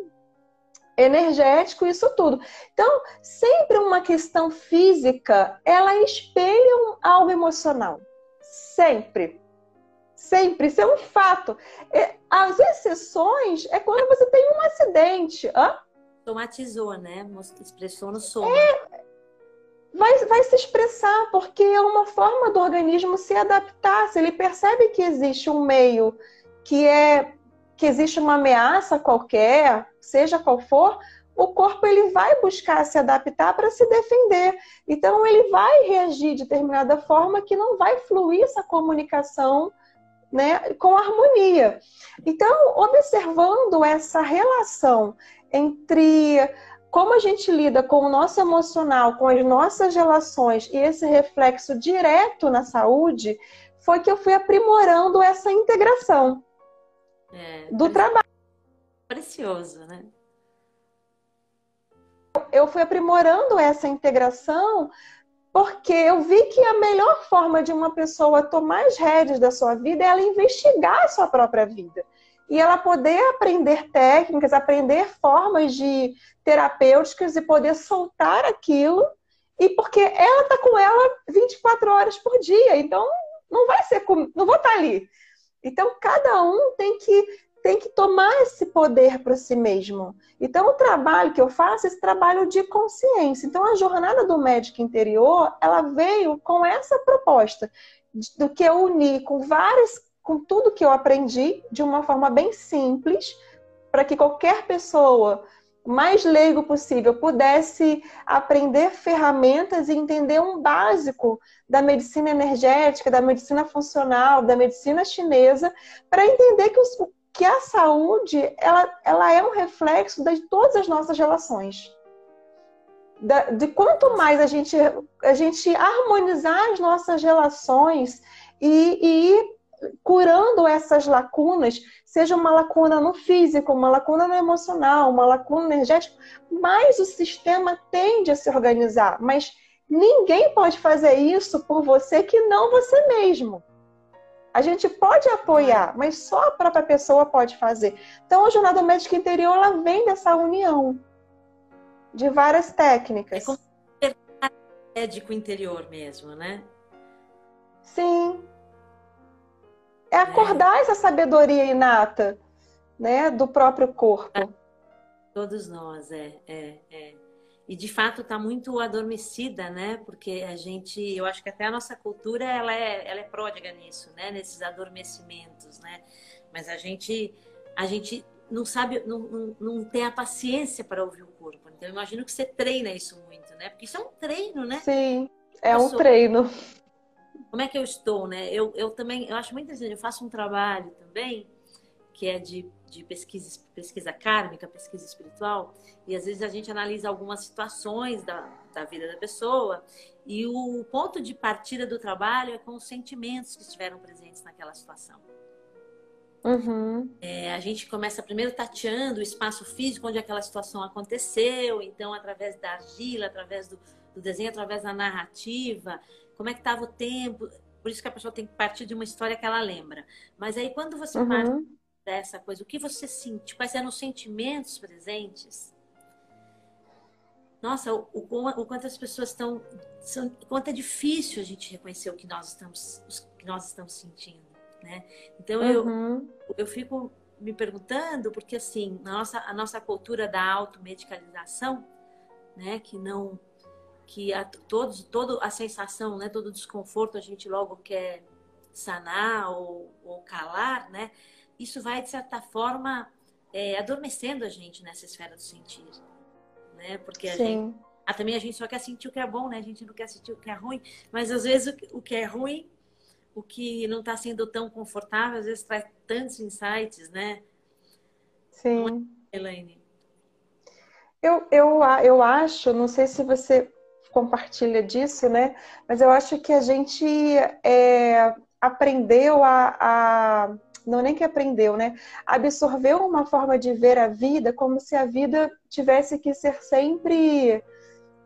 Energético, isso tudo. Então, sempre uma questão física, ela espelha um, algo emocional. Sempre. Sempre. Isso é um fato. É, as exceções é quando você tem um acidente. Hã? Somatizou, né? Expressou no soma. É, vai, vai se expressar, porque é uma forma do organismo se adaptar. Se ele percebe que existe um meio que é que existe uma ameaça qualquer, seja qual for, o corpo ele vai buscar se adaptar para se defender. Então ele vai reagir de determinada forma que não vai fluir essa comunicação né, com harmonia. Então, observando essa relação entre como a gente lida com o nosso emocional, com as nossas relações e esse reflexo direto na saúde, foi que eu fui aprimorando essa integração é, do trabalho. Precioso, né? Eu fui aprimorando essa integração porque eu vi que a melhor forma de uma pessoa tomar as rédeas da sua vida é ela investigar a sua própria vida. E ela poder aprender técnicas, aprender formas de terapêuticas e poder soltar aquilo. E porque ela está com ela 24 horas por dia. Então, não vai ser, não vou estar tá ali. Então, cada um tem que tem que tomar esse poder para si mesmo. Então, o trabalho que eu faço é esse trabalho de consciência. Então, a jornada do médico interior, ela veio com essa proposta do que eu uni com várias, com tudo que eu aprendi de uma forma bem simples, para que qualquer pessoa mais leigo possível pudesse aprender ferramentas e entender um básico da medicina energética, da medicina funcional, da medicina chinesa, para entender que, os, que a saúde ela, ela é um reflexo de todas as nossas relações. Da, de quanto mais a gente, a gente harmonizar as nossas relações e, e ir curando essas lacunas, seja uma lacuna no físico, uma lacuna no emocional, uma lacuna energética, mais o sistema tende a se organizar. Mas ninguém pode fazer isso por você que não você mesmo. A gente pode apoiar, mas só a própria pessoa pode fazer. Então, a jornada médica interior ela vem dessa união de várias técnicas. É como médico interior mesmo, né? Sim, é acordar essa sabedoria inata, né, do próprio corpo. Todos nós, é, é, é. E de fato está muito adormecida, né? Porque a gente, eu acho que até a nossa cultura ela é, ela é pródiga nisso, né? Nesses adormecimentos, né? Mas a gente, a gente não sabe, não, não, não tem a paciência para ouvir o corpo. Então eu imagino que você treina isso muito, né? Porque isso é um treino, né? Sim, é um treino como é que eu estou, né? Eu, eu também, eu acho muito interessante, eu faço um trabalho também que é de, de pesquisa, pesquisa kármica, pesquisa espiritual, e às vezes a gente analisa algumas situações da, da vida da pessoa, e o ponto de partida do trabalho é com os sentimentos que estiveram presentes naquela situação. Uhum. É, a gente começa primeiro tateando o espaço físico onde aquela situação aconteceu, então através da argila, através do, do desenho, através da narrativa, como é que estava o tempo. Por isso que a pessoa tem que partir de uma história que ela lembra. Mas aí quando você uhum. parte dessa coisa, o que você sente? Quais eram os sentimentos presentes? Nossa, o, o, o quanto as pessoas estão. São, quanto é difícil a gente reconhecer o que nós estamos, o que nós estamos sentindo. Né? Então uhum. eu, eu fico me perguntando, porque assim, a nossa, a nossa cultura da automedicalização, né, que não que a, todos, toda a sensação, né, todo o desconforto a gente logo quer sanar ou, ou calar, né? Isso vai, de certa forma, é, adormecendo a gente nessa esfera do sentir, né? Porque a Sim. gente... Ah, também a gente só quer sentir o que é bom, né? A gente não quer sentir o que é ruim. Mas, às vezes, o que é ruim, o que não está sendo tão confortável, às vezes traz tantos insights, né? Sim. É, Elaine? Eu, eu, eu acho, não sei se você compartilha disso, né? Mas eu acho que a gente é, aprendeu a, a, Não nem que aprendeu, né? Absorveu uma forma de ver a vida como se a vida tivesse que ser sempre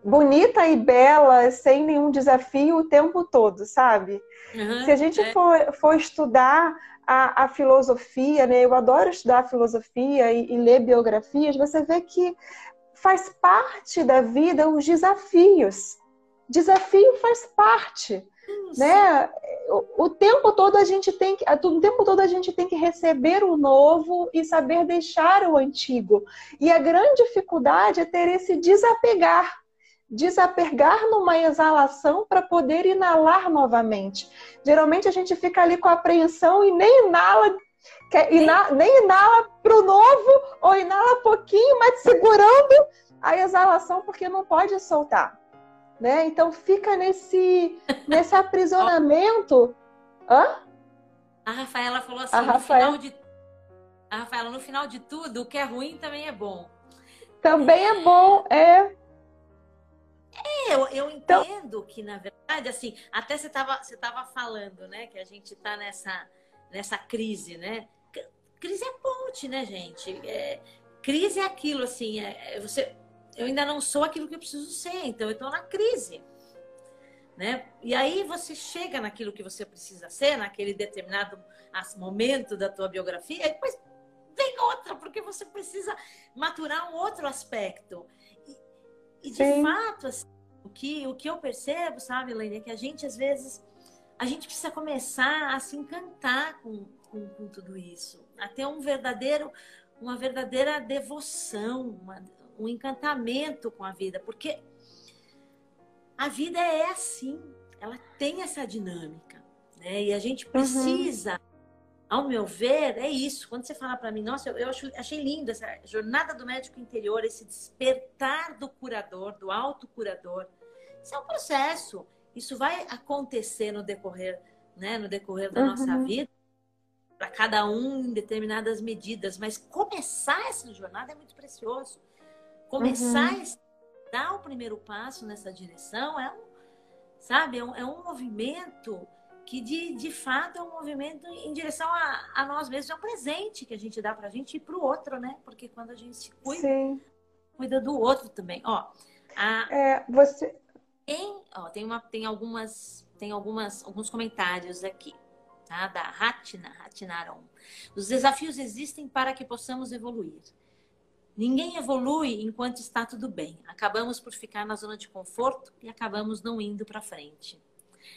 bonita e bela, sem nenhum desafio o tempo todo, sabe? Uhum, Se a gente é. for, for estudar a, a, filosofia, né? Eu adoro estudar filosofia e, e ler biografias, você vê que faz parte da vida os desafios. Desafio faz parte, né? O, o, tempo todo a gente tem que, o tempo todo a gente tem que receber o novo e saber deixar o antigo. E a grande dificuldade é ter esse desapegar, desapegar numa exalação para poder inalar novamente. Geralmente a gente fica ali com apreensão e nem inala Quer, ina, nem inala para o novo, ou inala pouquinho, mas segurando a exalação, porque não pode soltar. Né? Então fica nesse, nesse aprisionamento. Hã? A Rafaela falou assim: no final de... a Rafaela, no final de tudo, o que é ruim também é bom. Também é bom, é. É, eu, eu então entendo então... que, na verdade, assim, até você estava você tava falando, né, que a gente está nessa, nessa crise, né? Crise é ponte, né, gente? É, crise é aquilo, assim, é, é, você, eu ainda não sou aquilo que eu preciso ser, então eu estou na crise. Né? E aí você chega naquilo que você precisa ser, naquele determinado momento da tua biografia, e depois vem outra, porque você precisa maturar um outro aspecto. E, e de Sim. fato, assim, o, que, o que eu percebo, sabe, Elaine, é que a gente, às vezes, a gente precisa começar a se encantar com, com, com tudo isso, a ter um verdadeiro, uma verdadeira devoção, uma, um encantamento com a vida, porque a vida é assim, ela tem essa dinâmica, né? E a gente uhum. precisa, uhum. ao meu ver, é isso. Quando você fala para mim, nossa, eu, eu acho, achei lindo essa jornada do médico interior, esse despertar do curador, do autocurador. Isso é um processo. Isso vai acontecer no decorrer, né, no decorrer da uhum. nossa vida para cada um em determinadas medidas, mas começar essa jornada é muito precioso. Começar uhum. a dar o primeiro passo nessa direção é um, sabe, é um, é um movimento que de, de fato é um movimento em direção a, a nós mesmos, é um presente que a gente dá para a gente e para o outro, né? Porque quando a gente se cuida, Sim. cuida do outro também. Ó, a... é, você tem, ó, tem, uma, tem algumas, tem algumas, alguns comentários aqui tá? da Ratna, Ratnaron. Os desafios existem para que possamos evoluir. Ninguém evolui enquanto está tudo bem. Acabamos por ficar na zona de conforto e acabamos não indo para frente.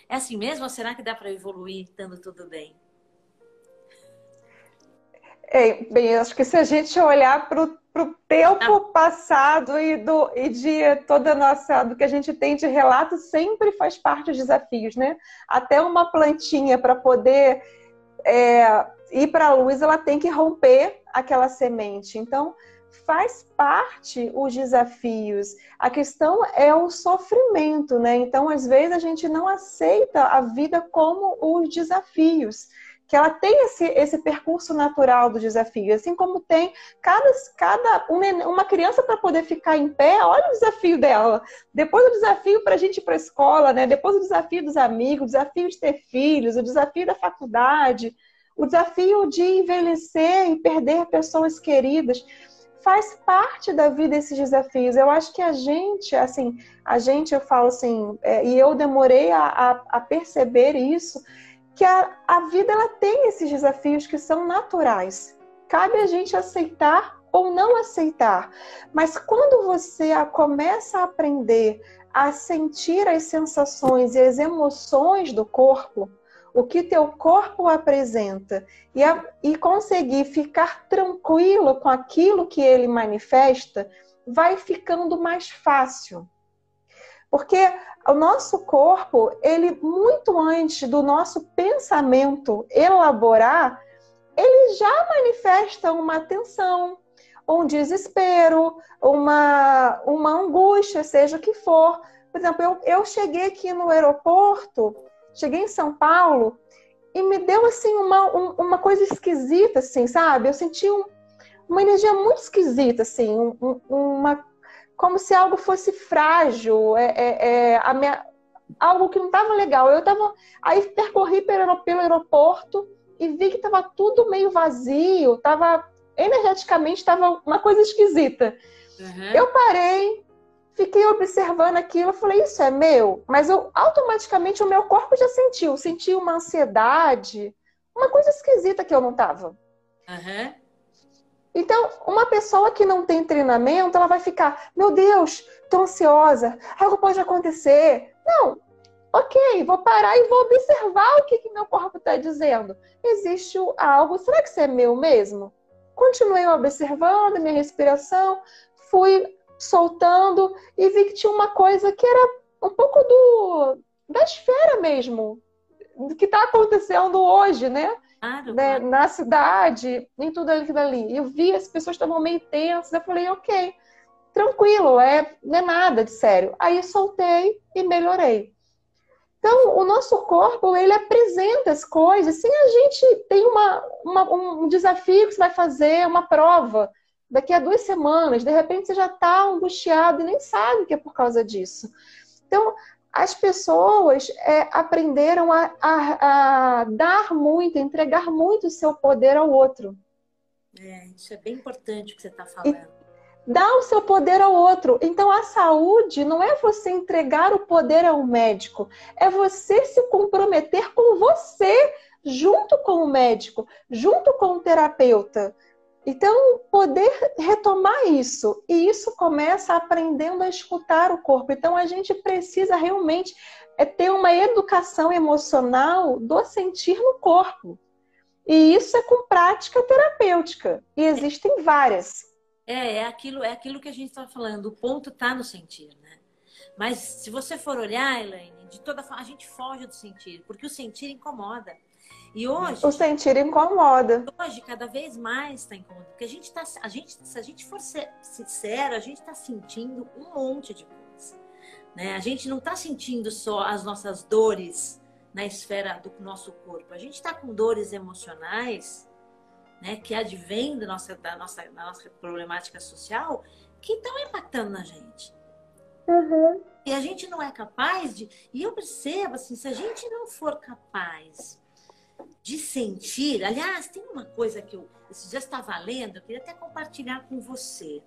É assim mesmo ou será que dá para evoluir estando tudo bem? É, bem, acho que se a gente olhar para o tempo tá. passado e, do, e de toda a nossa, do que a gente tem de relato, sempre faz parte dos desafios, né? Até uma plantinha para poder é, ir para a luz, ela tem que romper aquela semente. Então, faz parte os desafios. A questão é o sofrimento, né? Então, às vezes, a gente não aceita a vida como os desafios que ela tem esse, esse percurso natural do desafio, assim como tem cada, cada uma criança para poder ficar em pé, olha o desafio dela. Depois o desafio para a gente ir para a escola, né? depois o desafio dos amigos, o desafio de ter filhos, o desafio da faculdade, o desafio de envelhecer e perder pessoas queridas. Faz parte da vida esses desafios. Eu acho que a gente, assim, a gente, eu falo assim, é, e eu demorei a, a, a perceber isso, que a, a vida ela tem esses desafios que são naturais. Cabe a gente aceitar ou não aceitar. Mas quando você começa a aprender a sentir as sensações e as emoções do corpo, o que teu corpo apresenta e, a, e conseguir ficar tranquilo com aquilo que ele manifesta, vai ficando mais fácil. Porque o nosso corpo, ele muito antes do nosso pensamento elaborar, ele já manifesta uma tensão, um desespero, uma, uma angústia, seja o que for. Por exemplo, eu, eu cheguei aqui no aeroporto, cheguei em São Paulo, e me deu assim uma, um, uma coisa esquisita, assim, sabe? Eu senti um, uma energia muito esquisita, assim, um, uma como se algo fosse frágil, é, é, é minha, algo que não estava legal. Eu tava, aí percorri pelo, pelo aeroporto e vi que estava tudo meio vazio, tava energeticamente estava uma coisa esquisita. Uhum. Eu parei, fiquei observando aquilo, eu falei, isso é meu? Mas eu automaticamente o meu corpo já sentiu, sentiu uma ansiedade, uma coisa esquisita que eu não tava. Uhum. Então, uma pessoa que não tem treinamento, ela vai ficar, meu Deus, tô ansiosa, algo pode acontecer. Não, ok, vou parar e vou observar o que, que meu corpo está dizendo. Existe algo, será que isso é meu mesmo? Continuei observando minha respiração, fui soltando e vi que tinha uma coisa que era um pouco do da esfera mesmo, do que está acontecendo hoje, né? Claro, né? claro. Na cidade, em tudo aquilo ali. Eu vi as pessoas estavam meio tensas, eu falei, ok, tranquilo, é, não é nada de sério. Aí soltei e melhorei. Então, o nosso corpo, ele apresenta as coisas. Se a gente tem uma, uma, um desafio que você vai fazer, uma prova, daqui a duas semanas, de repente você já está angustiado e nem sabe que é por causa disso. Então, as pessoas é, aprenderam a, a, a, dar muito, entregar muito o seu poder ao outro. É, isso é bem importante o que você está falando. E, dá o seu poder ao outro. Então a saúde não é você entregar o poder ao médico, é você se comprometer com você, junto com o médico, junto com o terapeuta. Então, poder retomar isso. E isso começa aprendendo a escutar o corpo. Então, a gente precisa realmente é ter uma educação emocional do sentir no corpo. E isso é com prática terapêutica. E existem várias. É, é aquilo, é aquilo que a gente estava falando. O ponto está no sentir, né? Mas se você for olhar, Elaine, de toda forma, a gente foge do sentir, porque o sentir incomoda. E hoje. O sentir incomoda. Hoje, cada vez mais está incomodando. Porque a gente está. A gente, se a gente for ser sincero, a gente está sentindo um monte de coisa. Né? A gente não está sentindo só as nossas dores na esfera do nosso corpo. A gente está com dores emocionais né, que advém da nossa, da, nossa, da nossa problemática social, que estão impactando na gente. Uhum. E a gente não é capaz de. E eu percebo assim, se a gente não for capaz de sentir. Aliás, tem uma coisa que eu esses dias estava lendo, eu queria até compartilhar com você.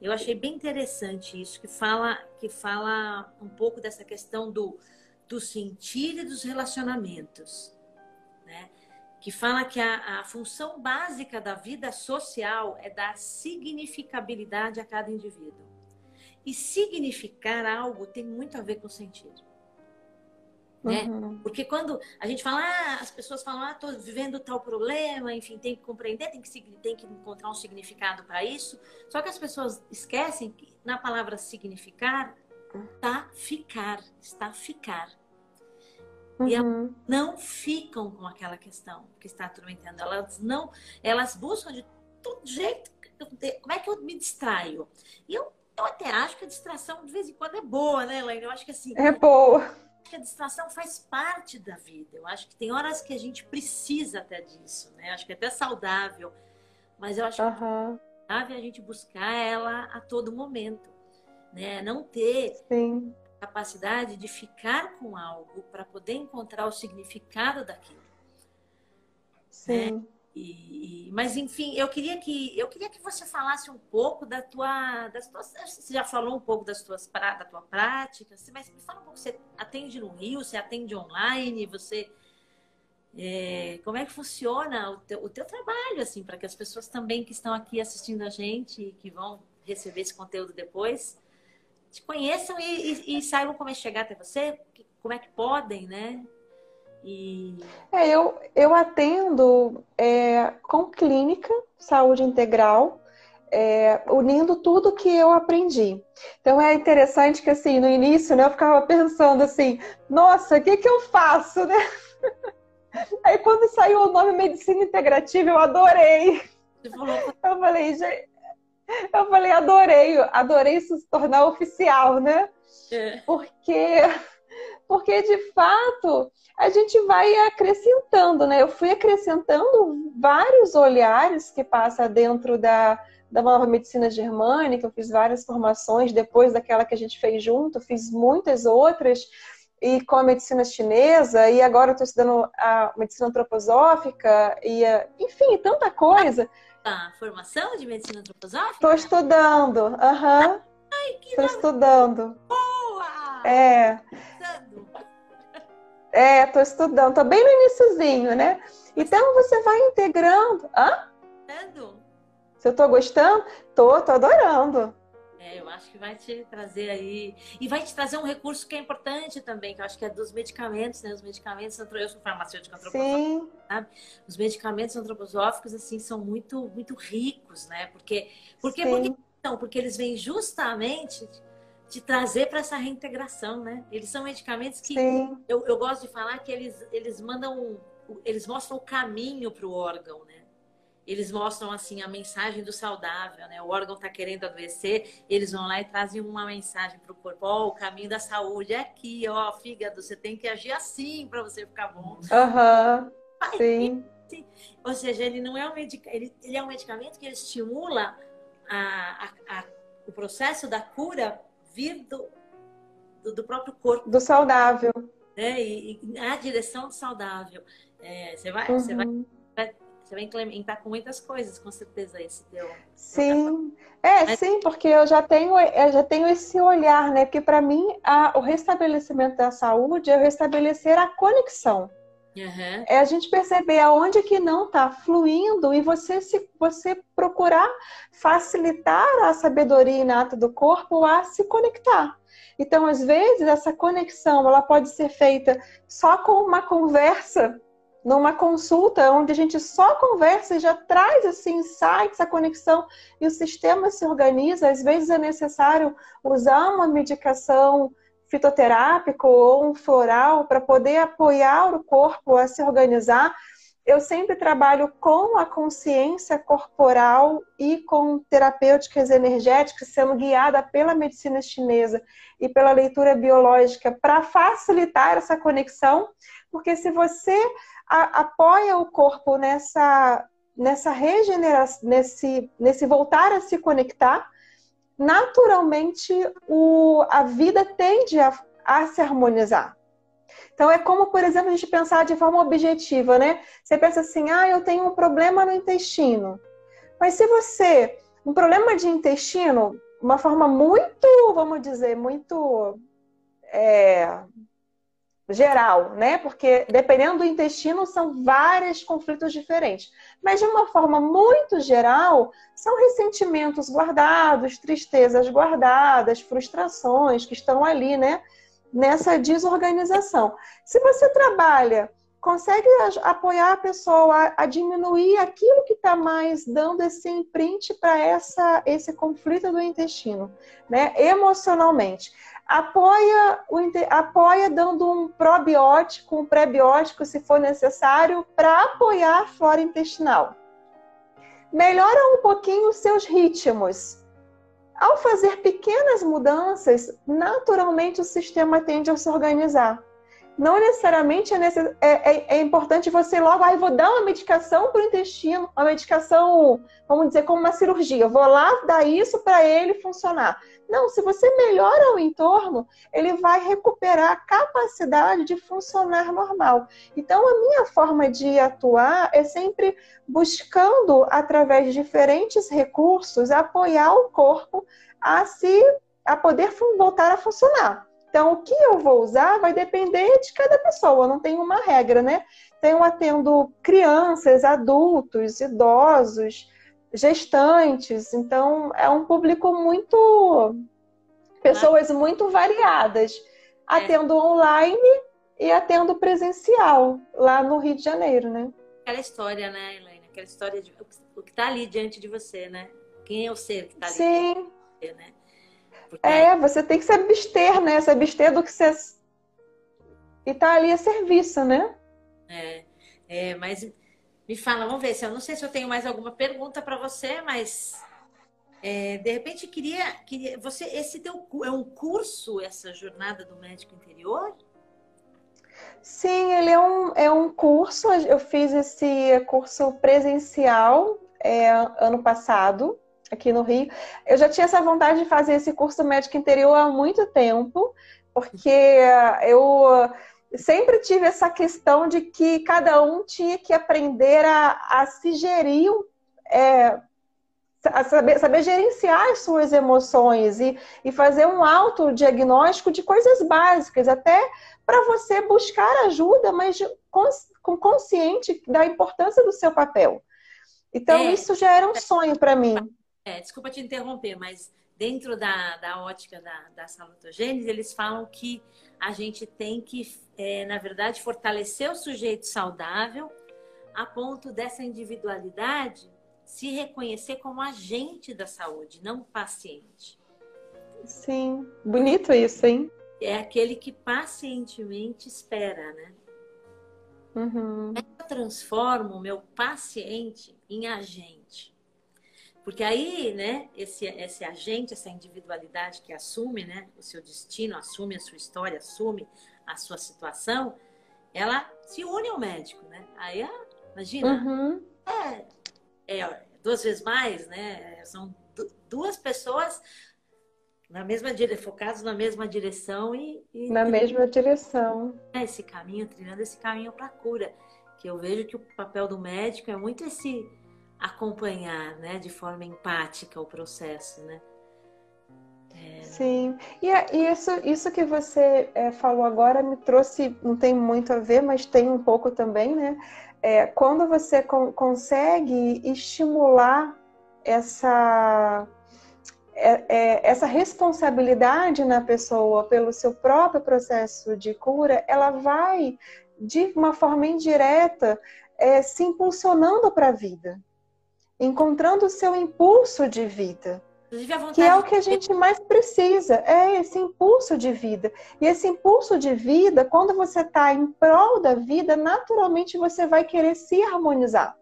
Eu achei bem interessante isso, que fala, que fala um pouco dessa questão do, do sentir e dos relacionamentos. Né? que fala que a, a, função básica da vida social é dar significabilidade a cada indivíduo. E significar algo tem muito a ver com sentir. Né? Uhum. Porque quando a gente fala, ah, as pessoas falam, ah, estou vivendo tal problema, enfim, tem que compreender, tem que, tem que encontrar um significado para isso. Só que as pessoas esquecem que na palavra significar está ficar, está ficar. Uhum. E elas não ficam com aquela questão que está atormentando. Elas não, elas buscam de todo jeito. Como é que eu me distraio? E eu, eu até acho que a distração de vez em quando é boa, né, Elaine? Eu acho que assim. É boa. Que a distração faz parte da vida. Eu acho que tem horas que a gente precisa até disso, né? Eu acho que é até saudável. Mas eu acho uhum. que é saudável a gente buscar ela a todo momento. Né? Não ter Sim capacidade de ficar com algo para poder encontrar o significado daquilo. Sim. Né? E, mas enfim, eu queria que eu queria que você falasse um pouco da tua, das tuas, você já falou um pouco das tuas da tua prática, mas me fala um pouco. Você atende no Rio? Você atende online? Você é, como é que funciona o teu, o teu trabalho assim para que as pessoas também que estão aqui assistindo a gente e que vão receber esse conteúdo depois te conheçam e, e, e, saibam como é chegar até você, como é que podem, né? E... É, eu, eu atendo é, com clínica, saúde integral, é, unindo tudo que eu aprendi. Então é interessante que assim, no início, né, eu ficava pensando assim, nossa, o que, que eu faço, né? <laughs> Aí quando saiu o nome Medicina Integrativa, eu adorei. Eu falei, gente, eu falei, adorei, adorei isso se tornar oficial, né? É. Porque, porque de fato a gente vai acrescentando, né? Eu fui acrescentando vários olhares que passa dentro da, da nova medicina germânica, eu fiz várias formações depois daquela que a gente fez junto, fiz muitas outras e com a medicina chinesa, e agora eu estou estudando a medicina antroposófica, e enfim, tanta coisa a formação de medicina antroposófica? Estou estudando, aham. Uhum. Estou estudando. Boa! É. É, estou estudando. Estou bem no iníciozinho, né? Então você vai integrando. Hã? Gostando? Se eu estou gostando? Tô, tô adorando. É, eu acho que vai te trazer aí. E vai te trazer um recurso que é importante também, que eu acho que é dos medicamentos, né? Os medicamentos, eu sou farmacêutica antroposófica, sabe? Os medicamentos antroposóficos, assim, são muito, muito ricos, né? Porque, porque, porque, não, porque eles vêm justamente te trazer para essa reintegração, né? Eles são medicamentos que eu, eu gosto de falar que eles, eles mandam, eles mostram o caminho para o órgão, né? eles mostram assim a mensagem do saudável, né? O órgão está querendo adoecer, eles vão lá e trazem uma mensagem para o corpo, ó, oh, o caminho da saúde é aqui, ó, fígado, você tem que agir assim para você ficar bom. Aham. Uhum. Sim. sim. Ou seja, ele não é um medicamento, ele, ele, é um medicamento que estimula a, a, a, o processo da cura vir do, do, do, próprio corpo. Do saudável. É, e, e a direção do saudável. É, você vai, uhum. você vai você vai implementar com muitas coisas, com certeza, esse teu. Sim. É, Mas... sim, porque eu já tenho, eu já tenho esse olhar, né? Porque para mim a, o restabelecimento da saúde é restabelecer a conexão. Uhum. É a gente perceber aonde que não está fluindo e você se você procurar facilitar a sabedoria inata do corpo a se conectar. Então, às vezes, essa conexão ela pode ser feita só com uma conversa numa consulta onde a gente só conversa e já traz assim insights, a conexão e o sistema se organiza. Às vezes é necessário usar uma medicação fitoterápica ou um floral para poder apoiar o corpo a se organizar. Eu sempre trabalho com a consciência corporal e com terapêuticas energéticas, sendo guiada pela medicina chinesa e pela leitura biológica para facilitar essa conexão, porque se você apoia o corpo nessa, nessa regeneração, nesse, nesse voltar a se conectar, naturalmente o, a vida tende a, a se harmonizar. Então é como, por exemplo, a gente pensar de forma objetiva, né? Você pensa assim, ah, eu tenho um problema no intestino. Mas se você, um problema de intestino, uma forma muito, vamos dizer, muito é, geral, né? Porque dependendo do intestino são vários conflitos diferentes. Mas de uma forma muito geral, são ressentimentos guardados, tristezas guardadas, frustrações que estão ali, né? Nessa desorganização. Se você trabalha, consegue apoiar a pessoa a, diminuir aquilo que está mais dando esse imprint para essa esse conflito do intestino, né? Emocionalmente apoia, o, apoia dando um probiótico, um pré-biótico, se for necessário, para apoiar a flora intestinal. Melhora um pouquinho os seus ritmos. Ao fazer pequenas mudanças, naturalmente o sistema tende a se organizar. Não necessariamente é, necess... é, é, é importante você logo, aí ah, vou dar uma medicação para o intestino, uma medicação, vamos dizer, como uma cirurgia. Vou lá dar isso para ele funcionar. Não, se você melhora o entorno, ele vai recuperar a capacidade de funcionar normal. Então, a minha forma de atuar é sempre buscando, através de diferentes recursos, apoiar o corpo a se a poder voltar a funcionar. Então, o que eu vou usar vai depender de cada pessoa, não tem uma regra, né? Então, eu atendo crianças, adultos, idosos, gestantes. Então, é um público muito. pessoas muito variadas. É. Atendo online e atendo presencial, lá no Rio de Janeiro, né? Aquela história, né, Helena? Aquela história de o que está ali diante de você, né? Quem é o ser que está ali? Sim. Você, né? Porque... É, você tem que se abster, né? Se abster do que você. E tá ali a serviço, né? É, é mas me fala, vamos ver se eu não sei se eu tenho mais alguma pergunta para você, mas é, de repente queria, queria. Você, esse teu é um curso, essa jornada do médico interior? Sim, ele é um, é um curso. Eu fiz esse curso presencial é, ano passado, aqui no Rio. Eu já tinha essa vontade de fazer esse curso médico interior há muito tempo, porque eu sempre tive essa questão de que cada um tinha que aprender a, a se gerir é, saber, saber gerenciar as suas emoções e, e fazer um autodiagnóstico de coisas básicas, até para você buscar ajuda, mas com consciente da importância do seu papel. Então, é, isso já era um sonho para mim. É, desculpa te interromper, mas dentro da, da ótica da, da salutogênese, eles falam que a gente tem que, é, na verdade, fortalecer o sujeito saudável a ponto dessa individualidade se reconhecer como agente da saúde, não paciente. Sim, bonito isso, hein? É aquele que pacientemente espera, né? Uhum. Eu transformo o meu paciente em agente. Porque aí, né, esse, esse agente, essa individualidade que assume, né, o seu destino, assume a sua história, assume a sua situação, ela se une ao médico, né? Aí, imagina, uhum. é, é duas vezes mais, né? São duas pessoas na mesma direção, focados na mesma direção e, e na mesma direção. Esse caminho, trilhando esse caminho para a cura, que eu vejo que o papel do médico é muito esse acompanhar, né, de forma empática o processo, né? É... Sim, e, é, e, isso, isso que você é, falou agora me trouxe, não tem muito a ver, mas tem um pouco também, né? é, quando você con consegue estimular essa, é, é, essa responsabilidade na pessoa pelo seu próprio processo de cura, ela vai, de uma forma indireta, é, se impulsionando para a vida, encontrando o seu impulso de vida. Que é o que a gente mais precisa, é esse impulso de vida. E esse impulso de vida, quando você está em prol da vida, naturalmente você vai querer se harmonizar.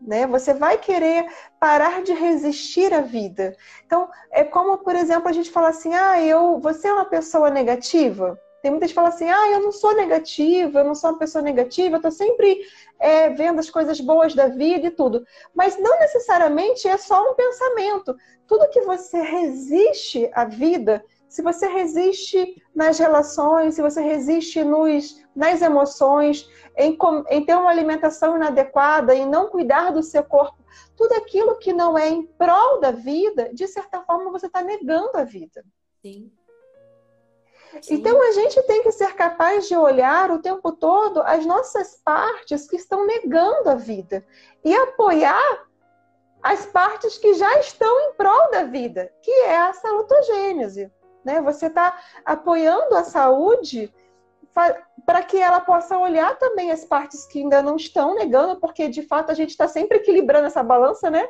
Né? Você vai querer parar de resistir à vida. Então, é como, por exemplo, a gente fala assim: ah, eu, você é uma pessoa negativa? Tem muita gente que fala assim: ah, eu não sou negativa, eu não sou uma pessoa negativa, eu estou sempre é, vendo as coisas boas da vida e tudo. Mas não necessariamente é só um pensamento. Tudo que você resiste à vida, se você resiste nas relações, se você resiste nos, nas emoções, em, em ter uma alimentação inadequada, em não cuidar do seu corpo, tudo aquilo que não é em prol da vida, de certa forma você está negando a vida. Sim. Então a gente tem que ser capaz de olhar o tempo todo as nossas partes que estão negando a vida e apoiar as partes que já estão em prol da vida, que é a salutogênese. Né? Você está apoiando a saúde para que ela possa olhar também as partes que ainda não estão negando, porque de fato a gente está sempre equilibrando essa balança, né?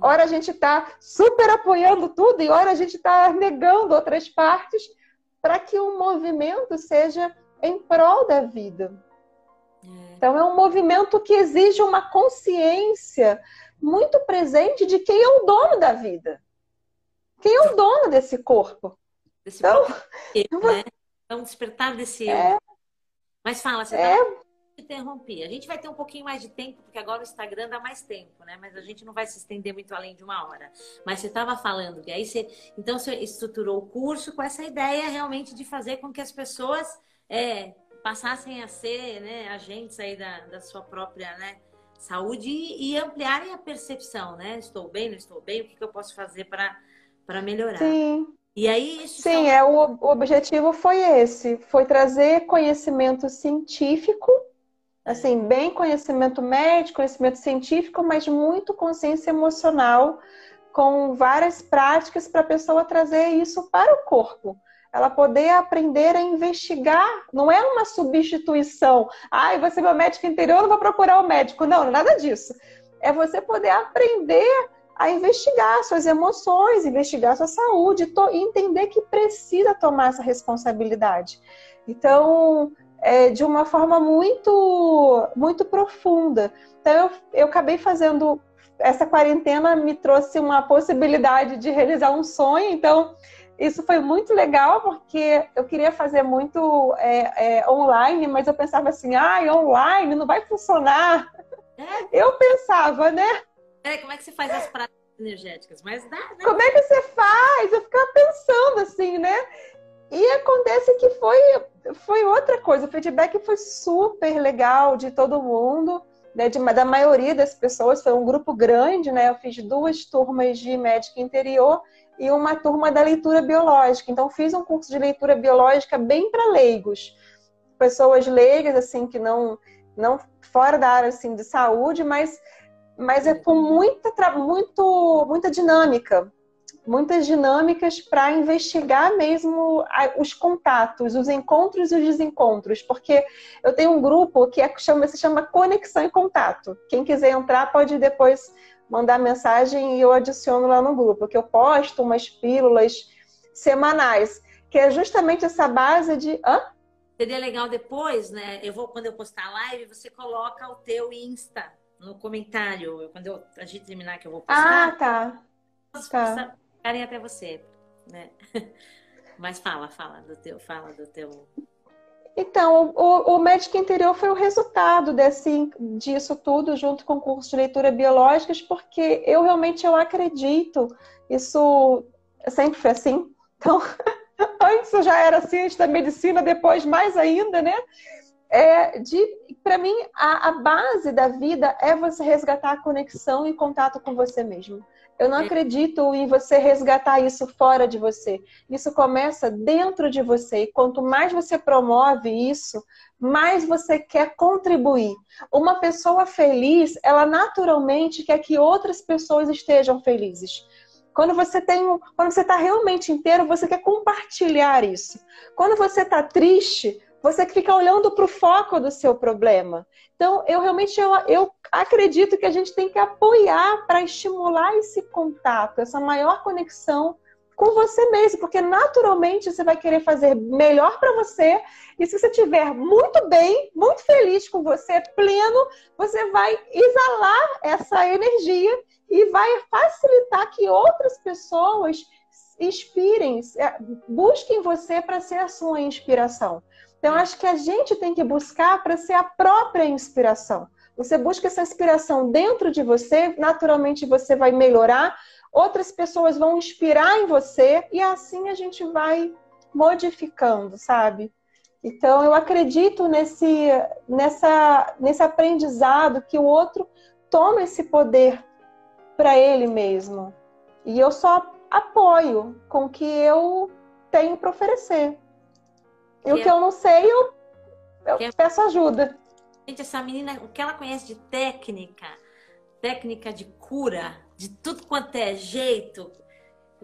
Ora a gente está super apoiando tudo e ora a gente está negando outras partes para que o movimento seja em prol da vida. É. Então, é um movimento que exige uma consciência muito presente de quem é o dono da vida. Quem é o dono desse corpo? Desse então, eu, né? é um despertar desse é, eu. Mas fala, você é, tá interrompi. A gente vai ter um pouquinho mais de tempo, porque agora o Instagram dá mais tempo, né? Mas a gente não vai se estender muito além de uma hora. Mas você estava falando que aí você. Então você estruturou o curso com essa ideia realmente de fazer com que as pessoas é, passassem a ser né, agentes aí da, da sua própria né, saúde e, e, ampliarem a percepção, né? Estou bem, não estou bem, o que, que eu posso fazer para melhorar? Sim. E aí, Sim, são... é, o, o objetivo foi esse, foi trazer conhecimento científico assim, bem conhecimento médico, conhecimento científico, mas muito consciência emocional, com várias práticas para a pessoa trazer isso para o corpo. Ela poder aprender a investigar, não é uma substituição. Ai, ah, você é meu médico interior, não vou procurar o médico. Não, nada disso. É você poder aprender a investigar suas emoções, investigar sua saúde entender que precisa tomar essa responsabilidade. Então, é, de uma forma muito, muito profunda. Então, eu, eu acabei fazendo. Essa quarentena me trouxe uma possibilidade de realizar um sonho, então isso foi muito legal porque eu queria fazer muito é, é, online, mas eu pensava assim, ah, online não vai funcionar. É. Eu pensava, né? Como é que você faz as práticas energéticas? Mas dá, né? Como é que você faz? Eu ficava pensando assim, né? E acontece que foi, foi outra coisa, o feedback foi super legal de todo mundo, né, de, da maioria das pessoas, foi um grupo grande, né? Eu fiz duas turmas de médica interior e uma turma da leitura biológica. Então, fiz um curso de leitura biológica bem para leigos. Pessoas leigas, assim, que não, não fora da área assim, de saúde, mas, mas é com muita, muito, muita dinâmica muitas dinâmicas para investigar mesmo os contatos, os encontros e os desencontros, porque eu tenho um grupo que é, chama, se chama Conexão e Contato. Quem quiser entrar pode depois mandar mensagem e eu adiciono lá no grupo, que eu posto umas pílulas semanais, que é justamente essa base de. Hã? Seria legal depois, né? Eu vou, quando eu postar a live, você coloca o teu Insta no comentário. Quando eu, a gente terminar que eu vou postar. Ah, tá. Tá ficarem até você, né? <laughs> Mas fala, fala do teu, fala do teu. Então, o, o médico interior foi o resultado desse, disso tudo, junto com o curso de leitura biológicas, porque eu realmente eu acredito, isso sempre foi assim. Então, <laughs> antes eu já era ciente da medicina, depois mais ainda, né? É, para mim a, a, base da vida é você resgatar a conexão e contato com você mesmo. Eu não acredito em você resgatar isso fora de você. Isso começa dentro de você. E quanto mais você promove isso, mais você quer contribuir. Uma pessoa feliz, ela naturalmente quer que outras pessoas estejam felizes. Quando você tem, quando você está realmente inteiro, você quer compartilhar isso. Quando você está triste, você fica olhando para o foco do seu problema. Então, eu realmente eu, eu acredito que a gente tem que apoiar para estimular esse contato, essa maior conexão com você mesmo, porque naturalmente você vai querer fazer melhor para você. E se você estiver muito bem, muito feliz com você, pleno, você vai exalar essa energia e vai facilitar que outras pessoas inspirem, busquem você para ser a sua inspiração. Então, acho que a gente tem que buscar para ser a própria inspiração. Você busca essa inspiração dentro de você, naturalmente você vai melhorar, outras pessoas vão inspirar em você e assim a gente vai modificando, sabe? Então, eu acredito nesse, nessa, nesse aprendizado que o outro toma esse poder para ele mesmo. E eu só apoio com o que eu tenho para oferecer. E o que eu não sei, eu, eu peço ajuda. Gente, essa menina, o que ela conhece de técnica, técnica de cura, de tudo quanto é jeito.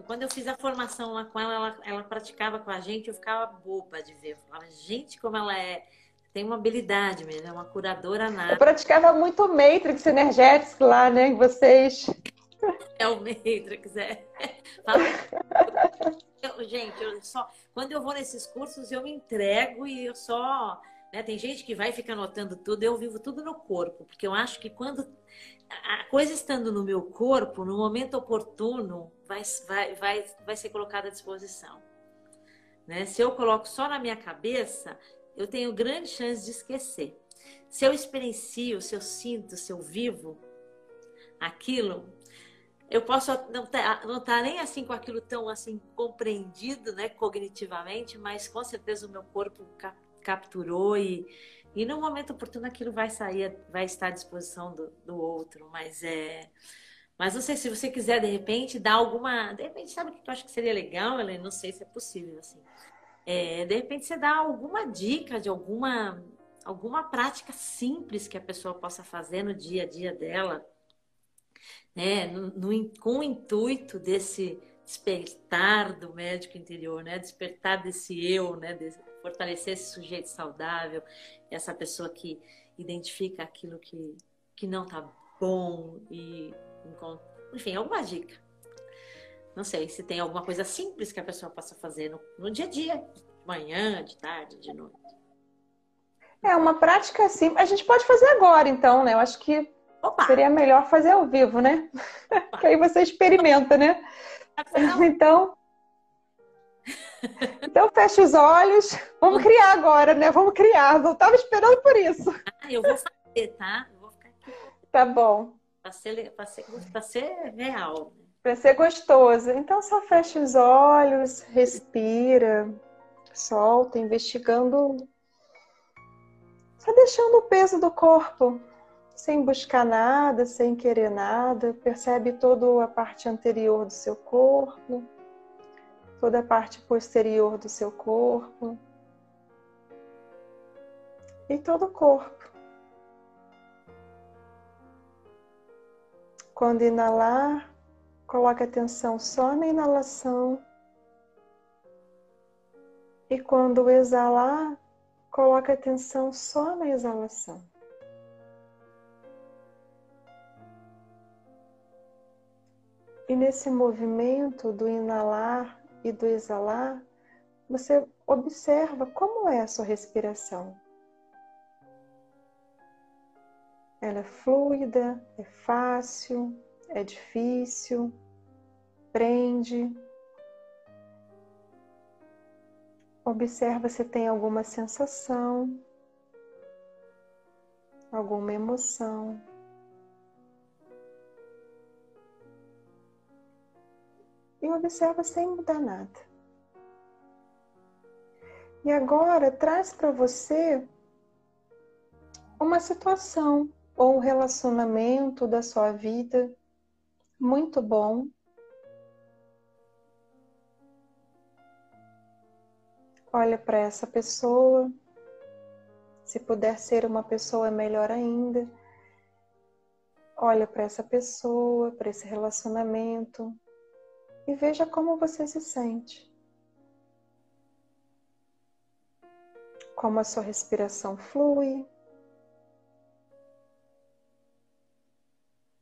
Quando eu fiz a formação lá com ela, ela, ela praticava com a gente, eu ficava boba de ver. Eu falava, gente, como ela é tem uma habilidade mesmo, é uma curadora nada. Eu praticava muito Matrix Energetics lá, né, vocês. <laughs> É o Matrix, é. Fala. Eu, gente, eu só quando eu vou nesses cursos eu me entrego e eu só, né, tem gente que vai ficar anotando tudo, eu vivo tudo no corpo, porque eu acho que quando a coisa estando no meu corpo, no momento oportuno, vai, vai, vai, vai ser colocada à disposição. Né? Se eu coloco só na minha cabeça, eu tenho grande chance de esquecer. Se eu experiencio, se eu sinto, se eu vivo aquilo, eu posso não estar tá, não tá nem assim com aquilo tão assim compreendido, né, cognitivamente, mas com certeza o meu corpo cap capturou e e no momento oportuno aquilo vai sair, vai estar à disposição do, do outro, mas é mas não sei se você quiser de repente dar alguma, de repente sabe o que eu acho que seria legal, Helena? Não sei se é possível assim. É, de repente você dá alguma dica de alguma alguma prática simples que a pessoa possa fazer no dia a dia dela né, no, no, com o intuito desse despertar do médico interior, né, despertar desse eu, né, de fortalecer esse sujeito saudável, essa pessoa que identifica aquilo que, que não está bom e enfim, alguma dica. Não sei se tem alguma coisa simples que a pessoa possa fazer no, no dia a dia, de manhã, de tarde, de noite. É uma prática simples. A gente pode fazer agora, então, né? Eu acho que Opa. Seria melhor fazer ao vivo, né? <laughs> que aí você experimenta, né? Então. Então fecha os olhos. Vamos criar agora, né? Vamos criar. Não estava esperando por isso. Ah, eu vou fazer, tá? Eu vou ficar aqui. Tá bom. Para ser, pra ser, pra ser real. Para ser gostoso. Então só fecha os olhos, respira, solta, investigando. Só deixando o peso do corpo sem buscar nada, sem querer nada. Percebe toda a parte anterior do seu corpo, toda a parte posterior do seu corpo e todo o corpo. Quando inalar, coloque atenção só na inalação. E quando exalar, coloque atenção só na exalação. E nesse movimento do inalar e do exalar, você observa como é a sua respiração. Ela é fluida, é fácil, é difícil, prende. Observa se tem alguma sensação, alguma emoção. E observa sem mudar nada. E agora traz para você uma situação ou um relacionamento da sua vida muito bom. Olha para essa pessoa. Se puder ser uma pessoa, melhor ainda. Olha para essa pessoa, para esse relacionamento e veja como você se sente. Como a sua respiração flui,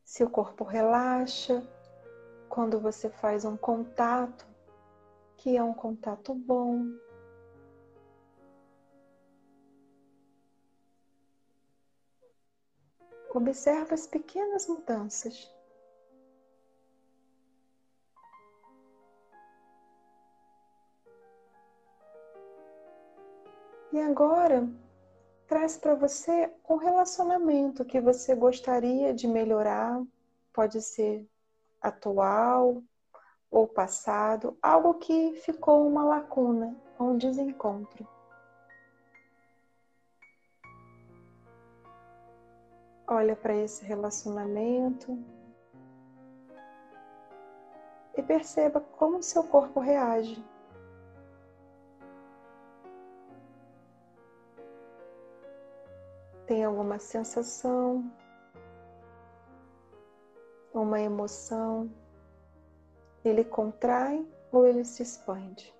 se o corpo relaxa quando você faz um contato, que é um contato bom. Observa as pequenas mudanças. E agora, traz para você um relacionamento que você gostaria de melhorar, pode ser atual ou passado, algo que ficou uma lacuna, um desencontro. Olha para esse relacionamento e perceba como seu corpo reage. Tem alguma sensação, uma emoção? Ele contrai ou ele se expande?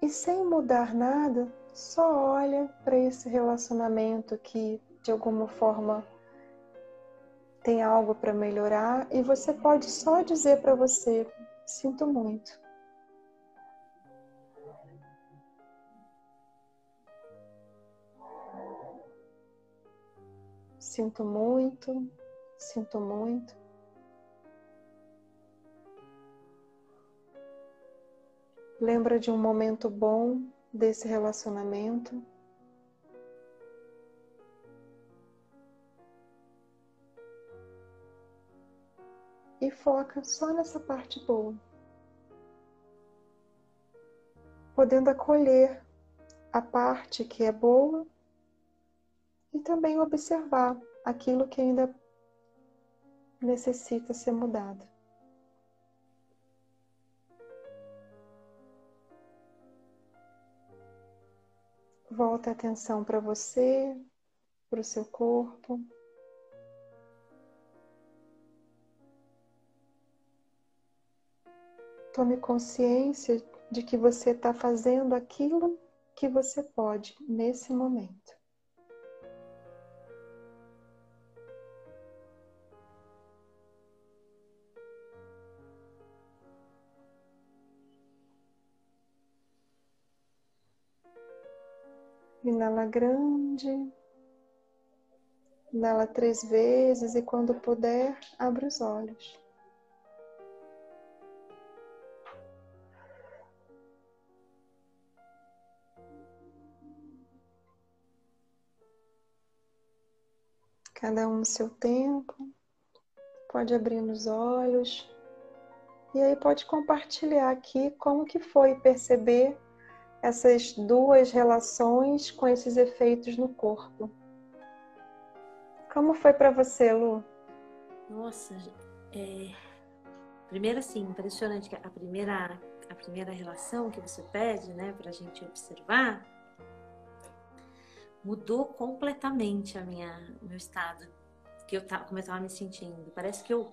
E sem mudar nada, só olha para esse relacionamento que de alguma forma tem algo para melhorar e você pode só dizer para você: sinto muito. Sinto muito, sinto muito. Lembra de um momento bom desse relacionamento? E foca só nessa parte boa. Podendo acolher a parte que é boa e também observar aquilo que ainda necessita ser mudado. Volta a atenção para você, para o seu corpo. Tome consciência de que você está fazendo aquilo que você pode nesse momento. Inala grande. Inala três vezes e quando puder, abre os olhos. Cada um no seu tempo. Pode abrir os olhos. E aí pode compartilhar aqui como que foi perceber essas duas relações com esses efeitos no corpo. Como foi para você, Lu? Nossa, é... primeiro assim, impressionante que a primeira a primeira relação que você pede, né, para a gente observar, mudou completamente a minha meu estado, que eu tava, como eu estava me sentindo. Parece que eu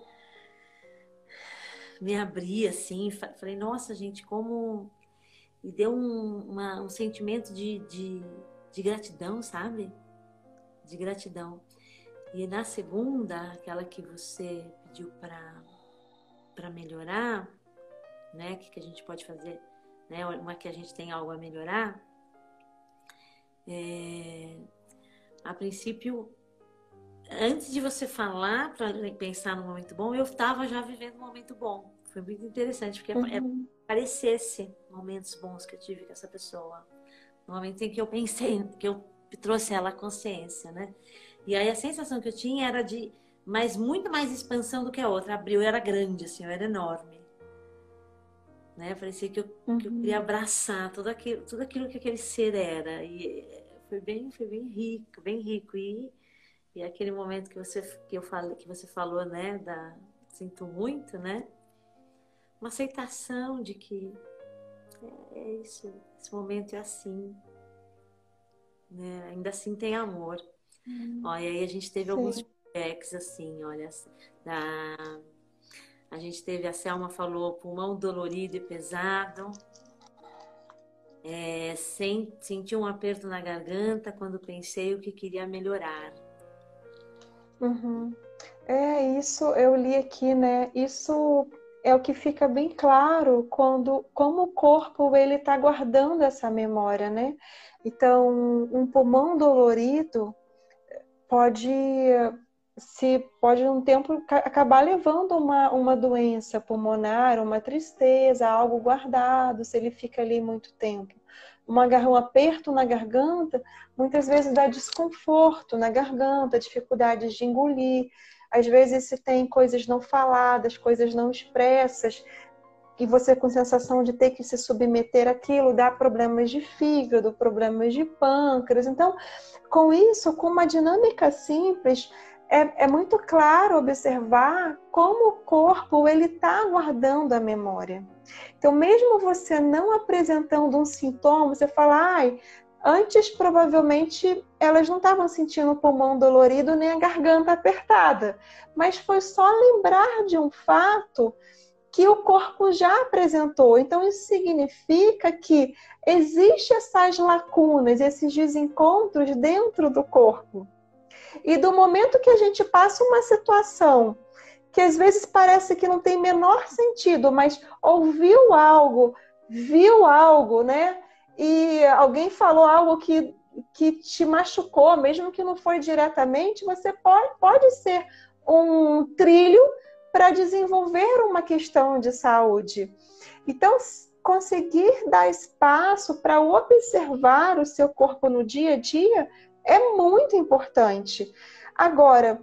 me abri assim, falei, nossa gente, como e deu um, uma, um sentimento de, de, de gratidão, sabe? De gratidão. E na segunda, aquela que você pediu para melhorar, né? O que, que a gente pode fazer, né? Uma que a gente tem algo a melhorar. É, a princípio, antes de você falar para pensar no momento bom, eu estava já vivendo um momento bom. Foi muito interessante, porque é uhum. é, parecesse momentos bons que eu tive com essa pessoa. No momento em que eu pensei, que eu trouxe ela à consciência, né? E aí a sensação que eu tinha era de mas muito mais expansão do que a outra. Abriu, era grande, assim, eu era enorme. Né? Parecia que eu, uhum. que eu queria uhum. abraçar tudo aquilo, tudo aquilo que aquele ser era. E foi bem, foi bem rico, bem rico. E, e aquele momento que você, que eu falei, que você falou, né? Da, sinto muito, né? Uma aceitação de que é, é isso, esse momento é assim. Né? Ainda assim tem amor. Hum. Ó, e aí a gente teve Sim. alguns feedbacks assim, olha, da... a gente teve, a Selma falou, pulmão dolorido e pesado. É, sem, senti um aperto na garganta quando pensei o que queria melhorar. Uhum. É isso, eu li aqui, né? Isso é o que fica bem claro quando como o corpo ele está guardando essa memória, né? Então, um pulmão dolorido pode se pode um tempo acabar levando uma, uma doença pulmonar, uma tristeza, algo guardado, se ele fica ali muito tempo. Uma, um aperto na garganta, muitas vezes dá desconforto na garganta, dificuldades de engolir. Às vezes se tem coisas não faladas, coisas não expressas, e você com sensação de ter que se submeter àquilo, dá problemas de fígado, problemas de pâncreas. Então, com isso, com uma dinâmica simples, é, é muito claro observar como o corpo ele está guardando a memória. Então, mesmo você não apresentando um sintoma, você fala, ai, antes provavelmente elas não estavam sentindo o pulmão dolorido nem a garganta apertada, mas foi só lembrar de um fato que o corpo já apresentou. Então, isso significa que existem essas lacunas, esses desencontros dentro do corpo. E do momento que a gente passa uma situação que às vezes parece que não tem menor sentido, mas ouviu algo, viu algo, né? E alguém falou algo que, que te machucou, mesmo que não foi diretamente, você pode, pode ser um trilho para desenvolver uma questão de saúde. Então, conseguir dar espaço para observar o seu corpo no dia a dia é muito importante. Agora,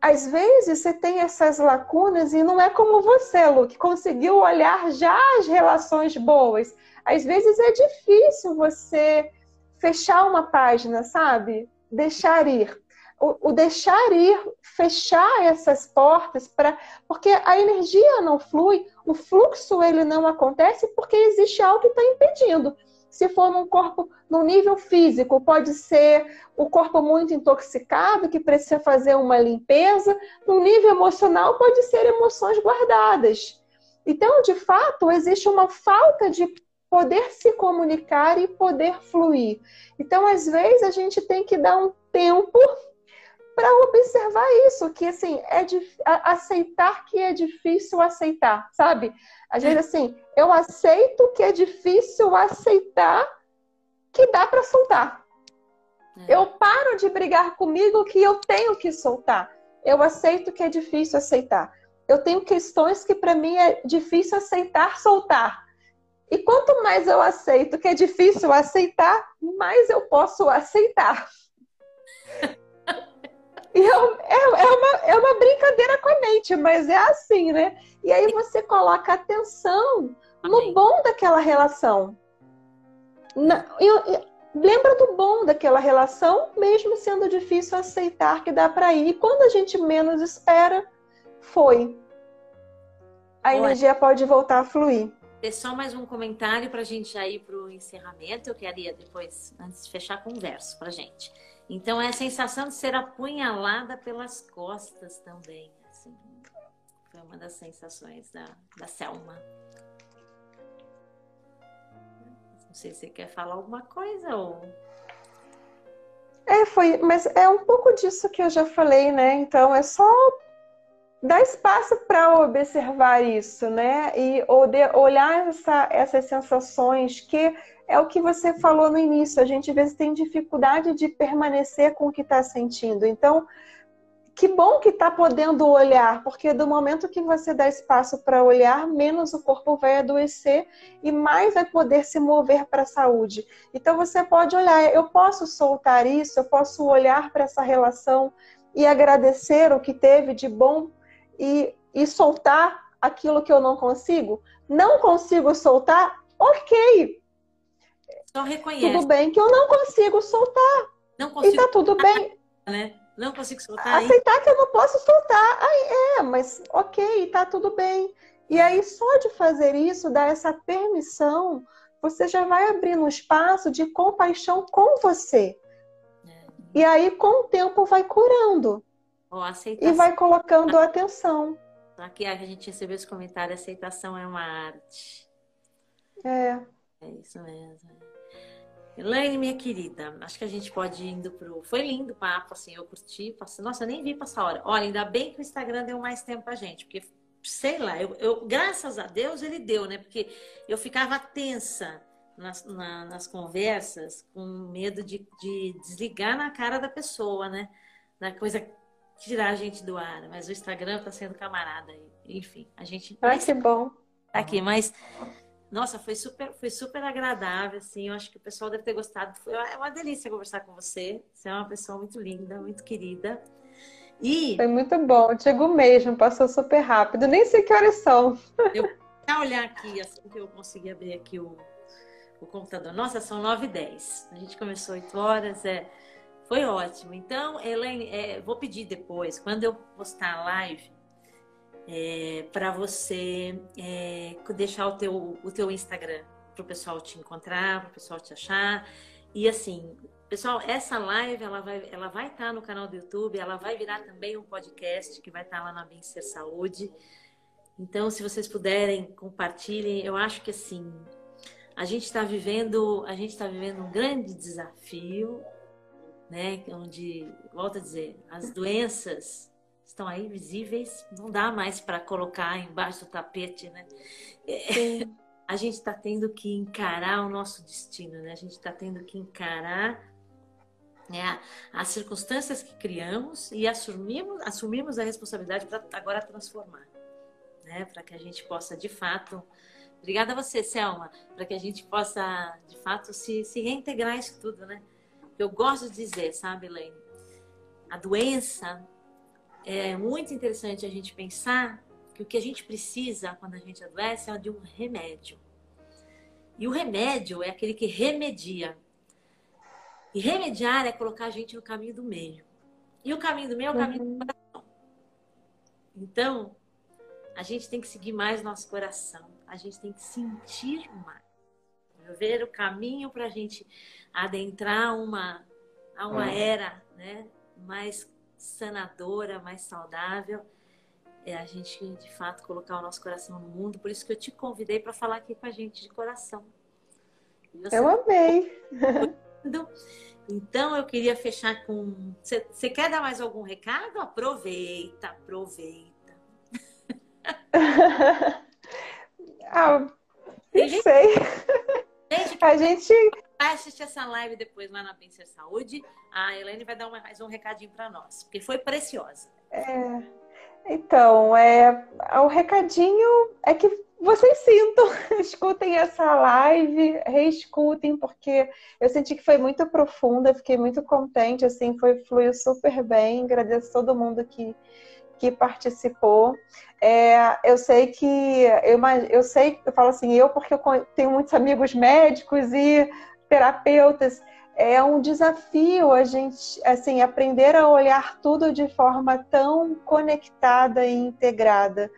às vezes você tem essas lacunas e não é como você, Lu, que conseguiu olhar já as relações boas. Às vezes é difícil você fechar uma página, sabe? Deixar ir o, o deixar ir, fechar essas portas para porque a energia não flui, o fluxo ele não acontece porque existe algo que está impedindo. Se for num corpo, no nível físico, pode ser o corpo muito intoxicado, que precisa fazer uma limpeza. No nível emocional, pode ser emoções guardadas. Então, de fato, existe uma falta de poder se comunicar e poder fluir. Então, às vezes, a gente tem que dar um tempo para observar isso, que assim, é aceitar que é difícil aceitar, sabe? Às vezes assim, eu aceito que é difícil aceitar que dá para soltar. É. Eu paro de brigar comigo que eu tenho que soltar. Eu aceito que é difícil aceitar. Eu tenho questões que para mim é difícil aceitar soltar. E quanto mais eu aceito que é difícil aceitar, mais eu posso aceitar. E é, é, é, uma, é uma brincadeira com a mente, mas é assim, né? E aí você coloca atenção no bom daquela relação. Na, eu, eu, lembra do bom daquela relação, mesmo sendo difícil aceitar que dá para ir. E quando a gente menos espera, foi. A energia pode voltar a fluir. Ter só mais um comentário para a gente já ir para o encerramento. Eu queria depois, antes de fechar, converso para gente. Então, é a sensação de ser apunhalada pelas costas também. Assim, foi uma das sensações da, da Selma. Não sei se você quer falar alguma coisa ou. É, foi, mas é um pouco disso que eu já falei, né? Então é só dar espaço para observar isso, né? E olhar essa, essas sensações que é o que você falou no início. A gente às vezes tem dificuldade de permanecer com o que está sentindo. Então, que bom que está podendo olhar, porque do momento que você dá espaço para olhar, menos o corpo vai adoecer e mais vai poder se mover para a saúde. Então você pode olhar, eu posso soltar isso, eu posso olhar para essa relação e agradecer o que teve de bom e, e soltar aquilo que eu não consigo? Não consigo soltar? Ok. Só reconhece. Tudo bem que eu não consigo soltar. Não consigo. E tá tudo bem. Né? Não consigo soltar. Aceitar aí. que eu não posso soltar. Aí é, mas ok, tá tudo bem. E aí, só de fazer isso, dar essa permissão, você já vai abrindo um espaço de compaixão com você. É. E aí, com o tempo, vai curando. Oh, e vai colocando atenção. Aqui a gente recebeu esse comentário: aceitação é uma arte. É. É isso mesmo. Elaine, minha querida, acho que a gente pode ir indo pro. Foi lindo o papo, assim, eu curti. Passei... Nossa, eu nem vi passar a hora. Olha, ainda bem que o Instagram deu mais tempo pra gente, porque, sei lá, eu, eu... graças a Deus ele deu, né? Porque eu ficava tensa nas, na, nas conversas, com medo de, de desligar na cara da pessoa, né? Da coisa tirar a gente do ar, mas o Instagram tá sendo camarada. Enfim, a gente. Ai, que bom. Tá aqui, mas nossa, foi super, foi super agradável, assim. Eu acho que o pessoal deve ter gostado. Foi é uma delícia conversar com você. Você é uma pessoa muito linda, muito querida. E foi muito bom. Digo mesmo, passou super rápido. Nem sei que horas são. Eu vou olhar aqui, assim que eu consegui abrir aqui o, o computador. Nossa, são 9 e 10. A gente começou 8 horas, é. Foi ótimo. Então, Elaine, é, vou pedir depois, quando eu postar a live, é, para você é, deixar o teu, o teu Instagram para o pessoal te encontrar, para o pessoal te achar. E assim, pessoal, essa live ela vai ela vai estar tá no canal do YouTube, ela vai virar também um podcast que vai estar tá lá na Bem Ser Saúde. Então, se vocês puderem, compartilhem. Eu acho que assim, a gente está vivendo, a gente está vivendo um grande desafio, né? Onde, volto a dizer, as doenças estão aí visíveis, não dá mais para colocar embaixo do tapete, né? É, <laughs> a gente está tendo que encarar o nosso destino, né? A gente está tendo que encarar né, as circunstâncias que criamos e assumimos, assumimos a responsabilidade para agora transformar, né? Para que a gente possa de fato Obrigada a você, Selma, para que a gente possa, de fato, se, se reintegrar isso tudo, né? Eu gosto de dizer, sabe, Elaine? A doença é muito interessante a gente pensar que o que a gente precisa quando a gente adoece é de um remédio. E o remédio é aquele que remedia. E remediar é colocar a gente no caminho do meio. E o caminho do meio é o caminho uhum. do coração. Então, a gente tem que seguir mais nosso coração. A gente tem que sentir mais. Ver o caminho para a gente adentrar uma, a uma é. era né, mais sanadora, mais saudável, é a gente de fato colocar o nosso coração no mundo. Por isso que eu te convidei para falar aqui com a gente de coração. Você... Eu amei. Então eu queria fechar com. Você quer dar mais algum recado? Aproveita, aproveita. <laughs> ah, não sei. <laughs> Gente, a gente vai assistir essa live depois lá na Vencer Saúde. A Helene vai dar uma, mais um recadinho para nós, porque foi preciosa. É, então, é, o recadinho é que vocês sintam, <laughs> escutem essa live, reescutem, porque eu senti que foi muito profunda, fiquei muito contente, assim, foi fluiu super bem. Agradeço todo mundo que que participou. É, eu sei que eu, eu sei, eu falo assim, eu porque eu tenho muitos amigos médicos e terapeutas, é um desafio a gente, assim, aprender a olhar tudo de forma tão conectada e integrada.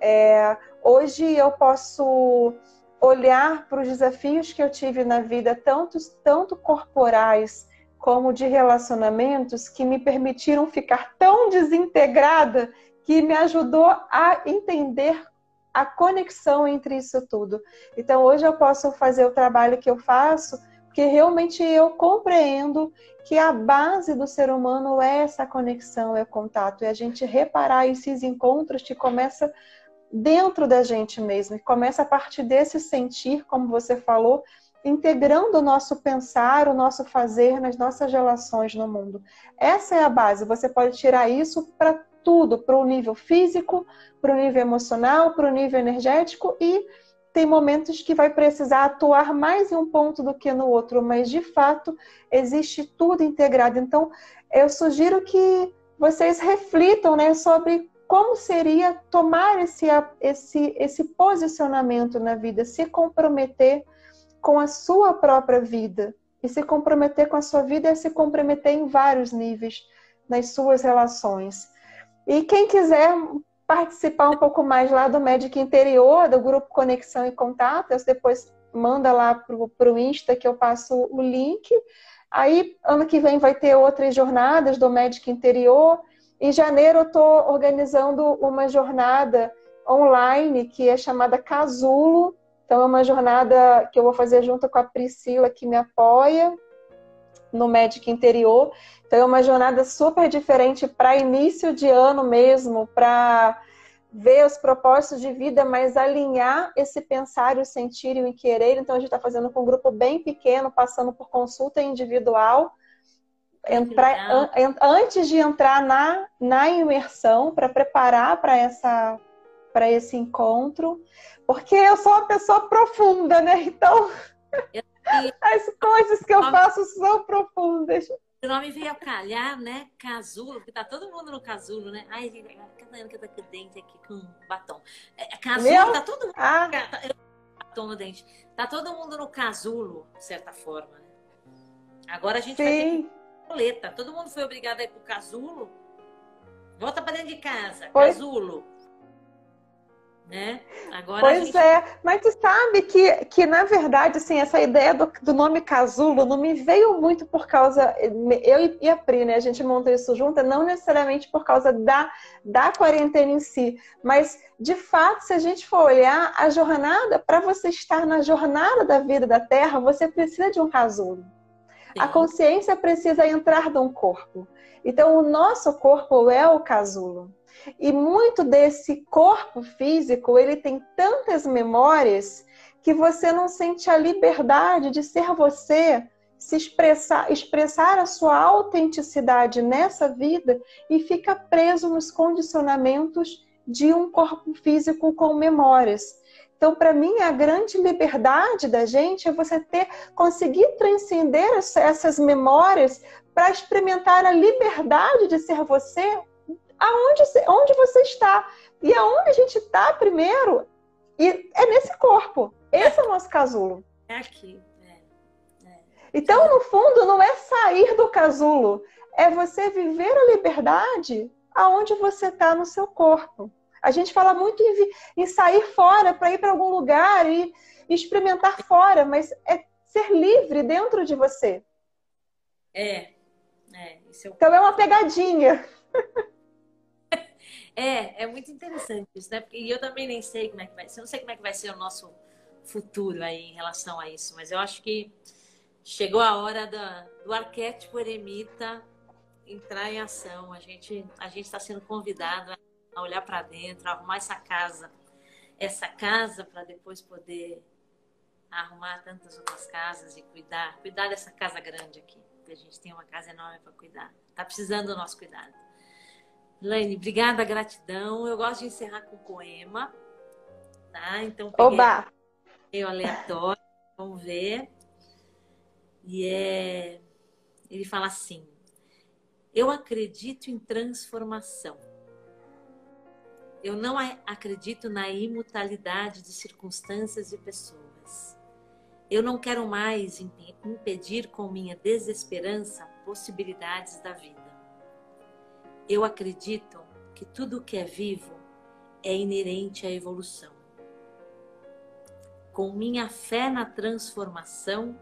É, hoje eu posso olhar para os desafios que eu tive na vida, tanto, tanto corporais como de relacionamentos, que me permitiram ficar tão desintegrada que me ajudou a entender a conexão entre isso tudo. Então hoje eu posso fazer o trabalho que eu faço porque realmente eu compreendo que a base do ser humano é essa conexão, é o contato, é a gente reparar esses encontros que começa dentro da gente mesmo, que começa a partir desse sentir, como você falou, integrando o nosso pensar, o nosso fazer nas nossas relações no mundo. Essa é a base. Você pode tirar isso para tudo, para o nível físico, para o nível emocional, para o nível energético e tem momentos que vai precisar atuar mais em um ponto do que no outro, mas de fato existe tudo integrado. Então, eu sugiro que vocês reflitam né, sobre como seria tomar esse, esse, esse posicionamento na vida, se comprometer com a sua própria vida. E se comprometer com a sua vida é se comprometer em vários níveis nas suas relações. E quem quiser participar um pouco mais lá do Médico Interior, do grupo Conexão e Contato, você depois manda lá para o Insta que eu passo o link. Aí, ano que vem vai ter outras jornadas do Médico Interior. Em janeiro eu estou organizando uma jornada online que é chamada Casulo. Então é uma jornada que eu vou fazer junto com a Priscila que me apoia no Médico Interior. Então é uma jornada super diferente para início de ano mesmo, para ver os propósitos de vida, mas alinhar esse pensar, o sentir e o querer. Então a gente está fazendo com um grupo bem pequeno, passando por consulta individual. Entrar, an, antes de entrar na, na imersão, para preparar para essa para esse encontro, porque eu sou uma pessoa profunda, né? Então, as coisas que eu faço são profundas. O nome veio a calhar, né? Casulo, porque tá todo mundo no casulo, né? Ai, gente, cada ano que eu tô com dente aqui com batom. É, casulo, Meu? tá todo mundo. Ah. Tá, batom no dente. Tá todo mundo no casulo, de certa forma, né? Agora a gente Sim. vai ter boleta. Todo mundo foi obrigado a ir pro casulo. Volta pra dentro de casa, casulo né? Agora pois gente... é, mas tu sabe que, que na verdade, assim, essa ideia do, do nome casulo não me veio muito por causa, eu e a Pri, né, a gente montou isso junto, não necessariamente por causa da, da quarentena em si, mas de fato, se a gente for olhar a jornada, para você estar na jornada da vida da Terra, você precisa de um casulo. Sim. A consciência precisa entrar num corpo. Então, o nosso corpo é o casulo. E muito desse corpo físico, ele tem tantas memórias que você não sente a liberdade de ser você, se expressar, expressar a sua autenticidade nessa vida e fica preso nos condicionamentos de um corpo físico com memórias. Então, para mim, a grande liberdade da gente é você ter conseguir transcender essas memórias para experimentar a liberdade de ser você aonde onde você está. E aonde a gente está primeiro e é nesse corpo. Esse é o nosso casulo. É aqui. É. É. Então, no fundo, não é sair do casulo, é você viver a liberdade aonde você está no seu corpo. A gente fala muito em, em sair fora para ir para algum lugar e, e experimentar fora, mas é ser livre dentro de você. É. é, é então é uma pegadinha. <laughs> É, é muito interessante isso, né? Porque eu também nem sei como é que vai ser. Eu não sei como é que vai ser o nosso futuro aí em relação a isso, mas eu acho que chegou a hora da, do arquétipo eremita entrar em ação. A gente a gente está sendo convidado a olhar para dentro, a arrumar essa casa, essa casa para depois poder arrumar tantas outras casas e cuidar, cuidar dessa casa grande aqui. Porque a gente tem uma casa enorme para cuidar. Tá precisando do nosso cuidado. Lane, obrigada, gratidão. Eu gosto de encerrar com poema, tá? Então, Oba! meio aleatório, vamos ver. E é... ele fala assim: Eu acredito em transformação. Eu não acredito na imutabilidade de circunstâncias e pessoas. Eu não quero mais impedir com minha desesperança possibilidades da vida. Eu acredito que tudo que é vivo é inerente à evolução. Com minha fé na transformação,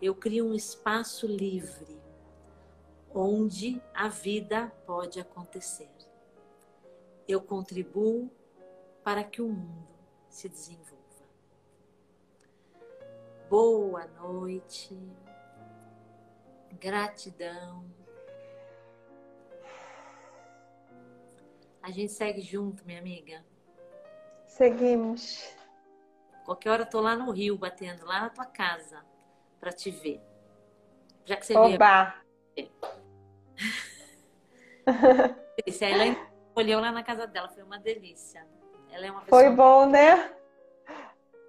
eu crio um espaço livre onde a vida pode acontecer. Eu contribuo para que o mundo se desenvolva. Boa noite, gratidão. A gente segue junto, minha amiga. Seguimos. Qualquer hora eu tô lá no Rio, batendo lá na tua casa para te ver. Já que você Oba. veio. Delícia. A Elaine olhou lá na casa dela, foi uma delícia. Ela é uma pessoa... Foi bom, né?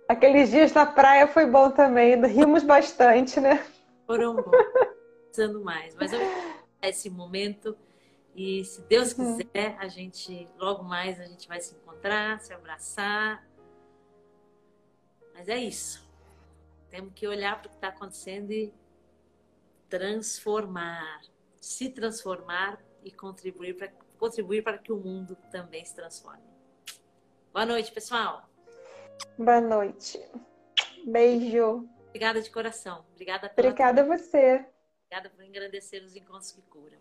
Aqueles dias na praia foi bom também, rimos bastante, né? Foram bons, pensando mais. Mas eu esse momento e se Deus uhum. quiser, a gente logo mais a gente vai se encontrar, se abraçar. Mas é isso. Temos que olhar para o que está acontecendo e transformar, se transformar e contribuir para contribuir para que o mundo também se transforme. Boa noite, pessoal. Boa noite. Beijo. Obrigada de coração. Obrigada pela Obrigada a você. Obrigada por engrandecer os encontros que curam.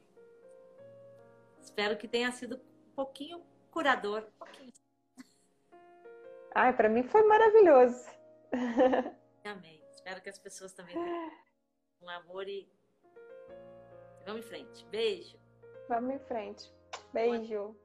Espero que tenha sido um pouquinho curador. Um pouquinho. Ai, para mim foi maravilhoso. <laughs> Amém. Espero que as pessoas também tenham um amor e vamos em frente. Beijo. Vamos em frente. Beijo.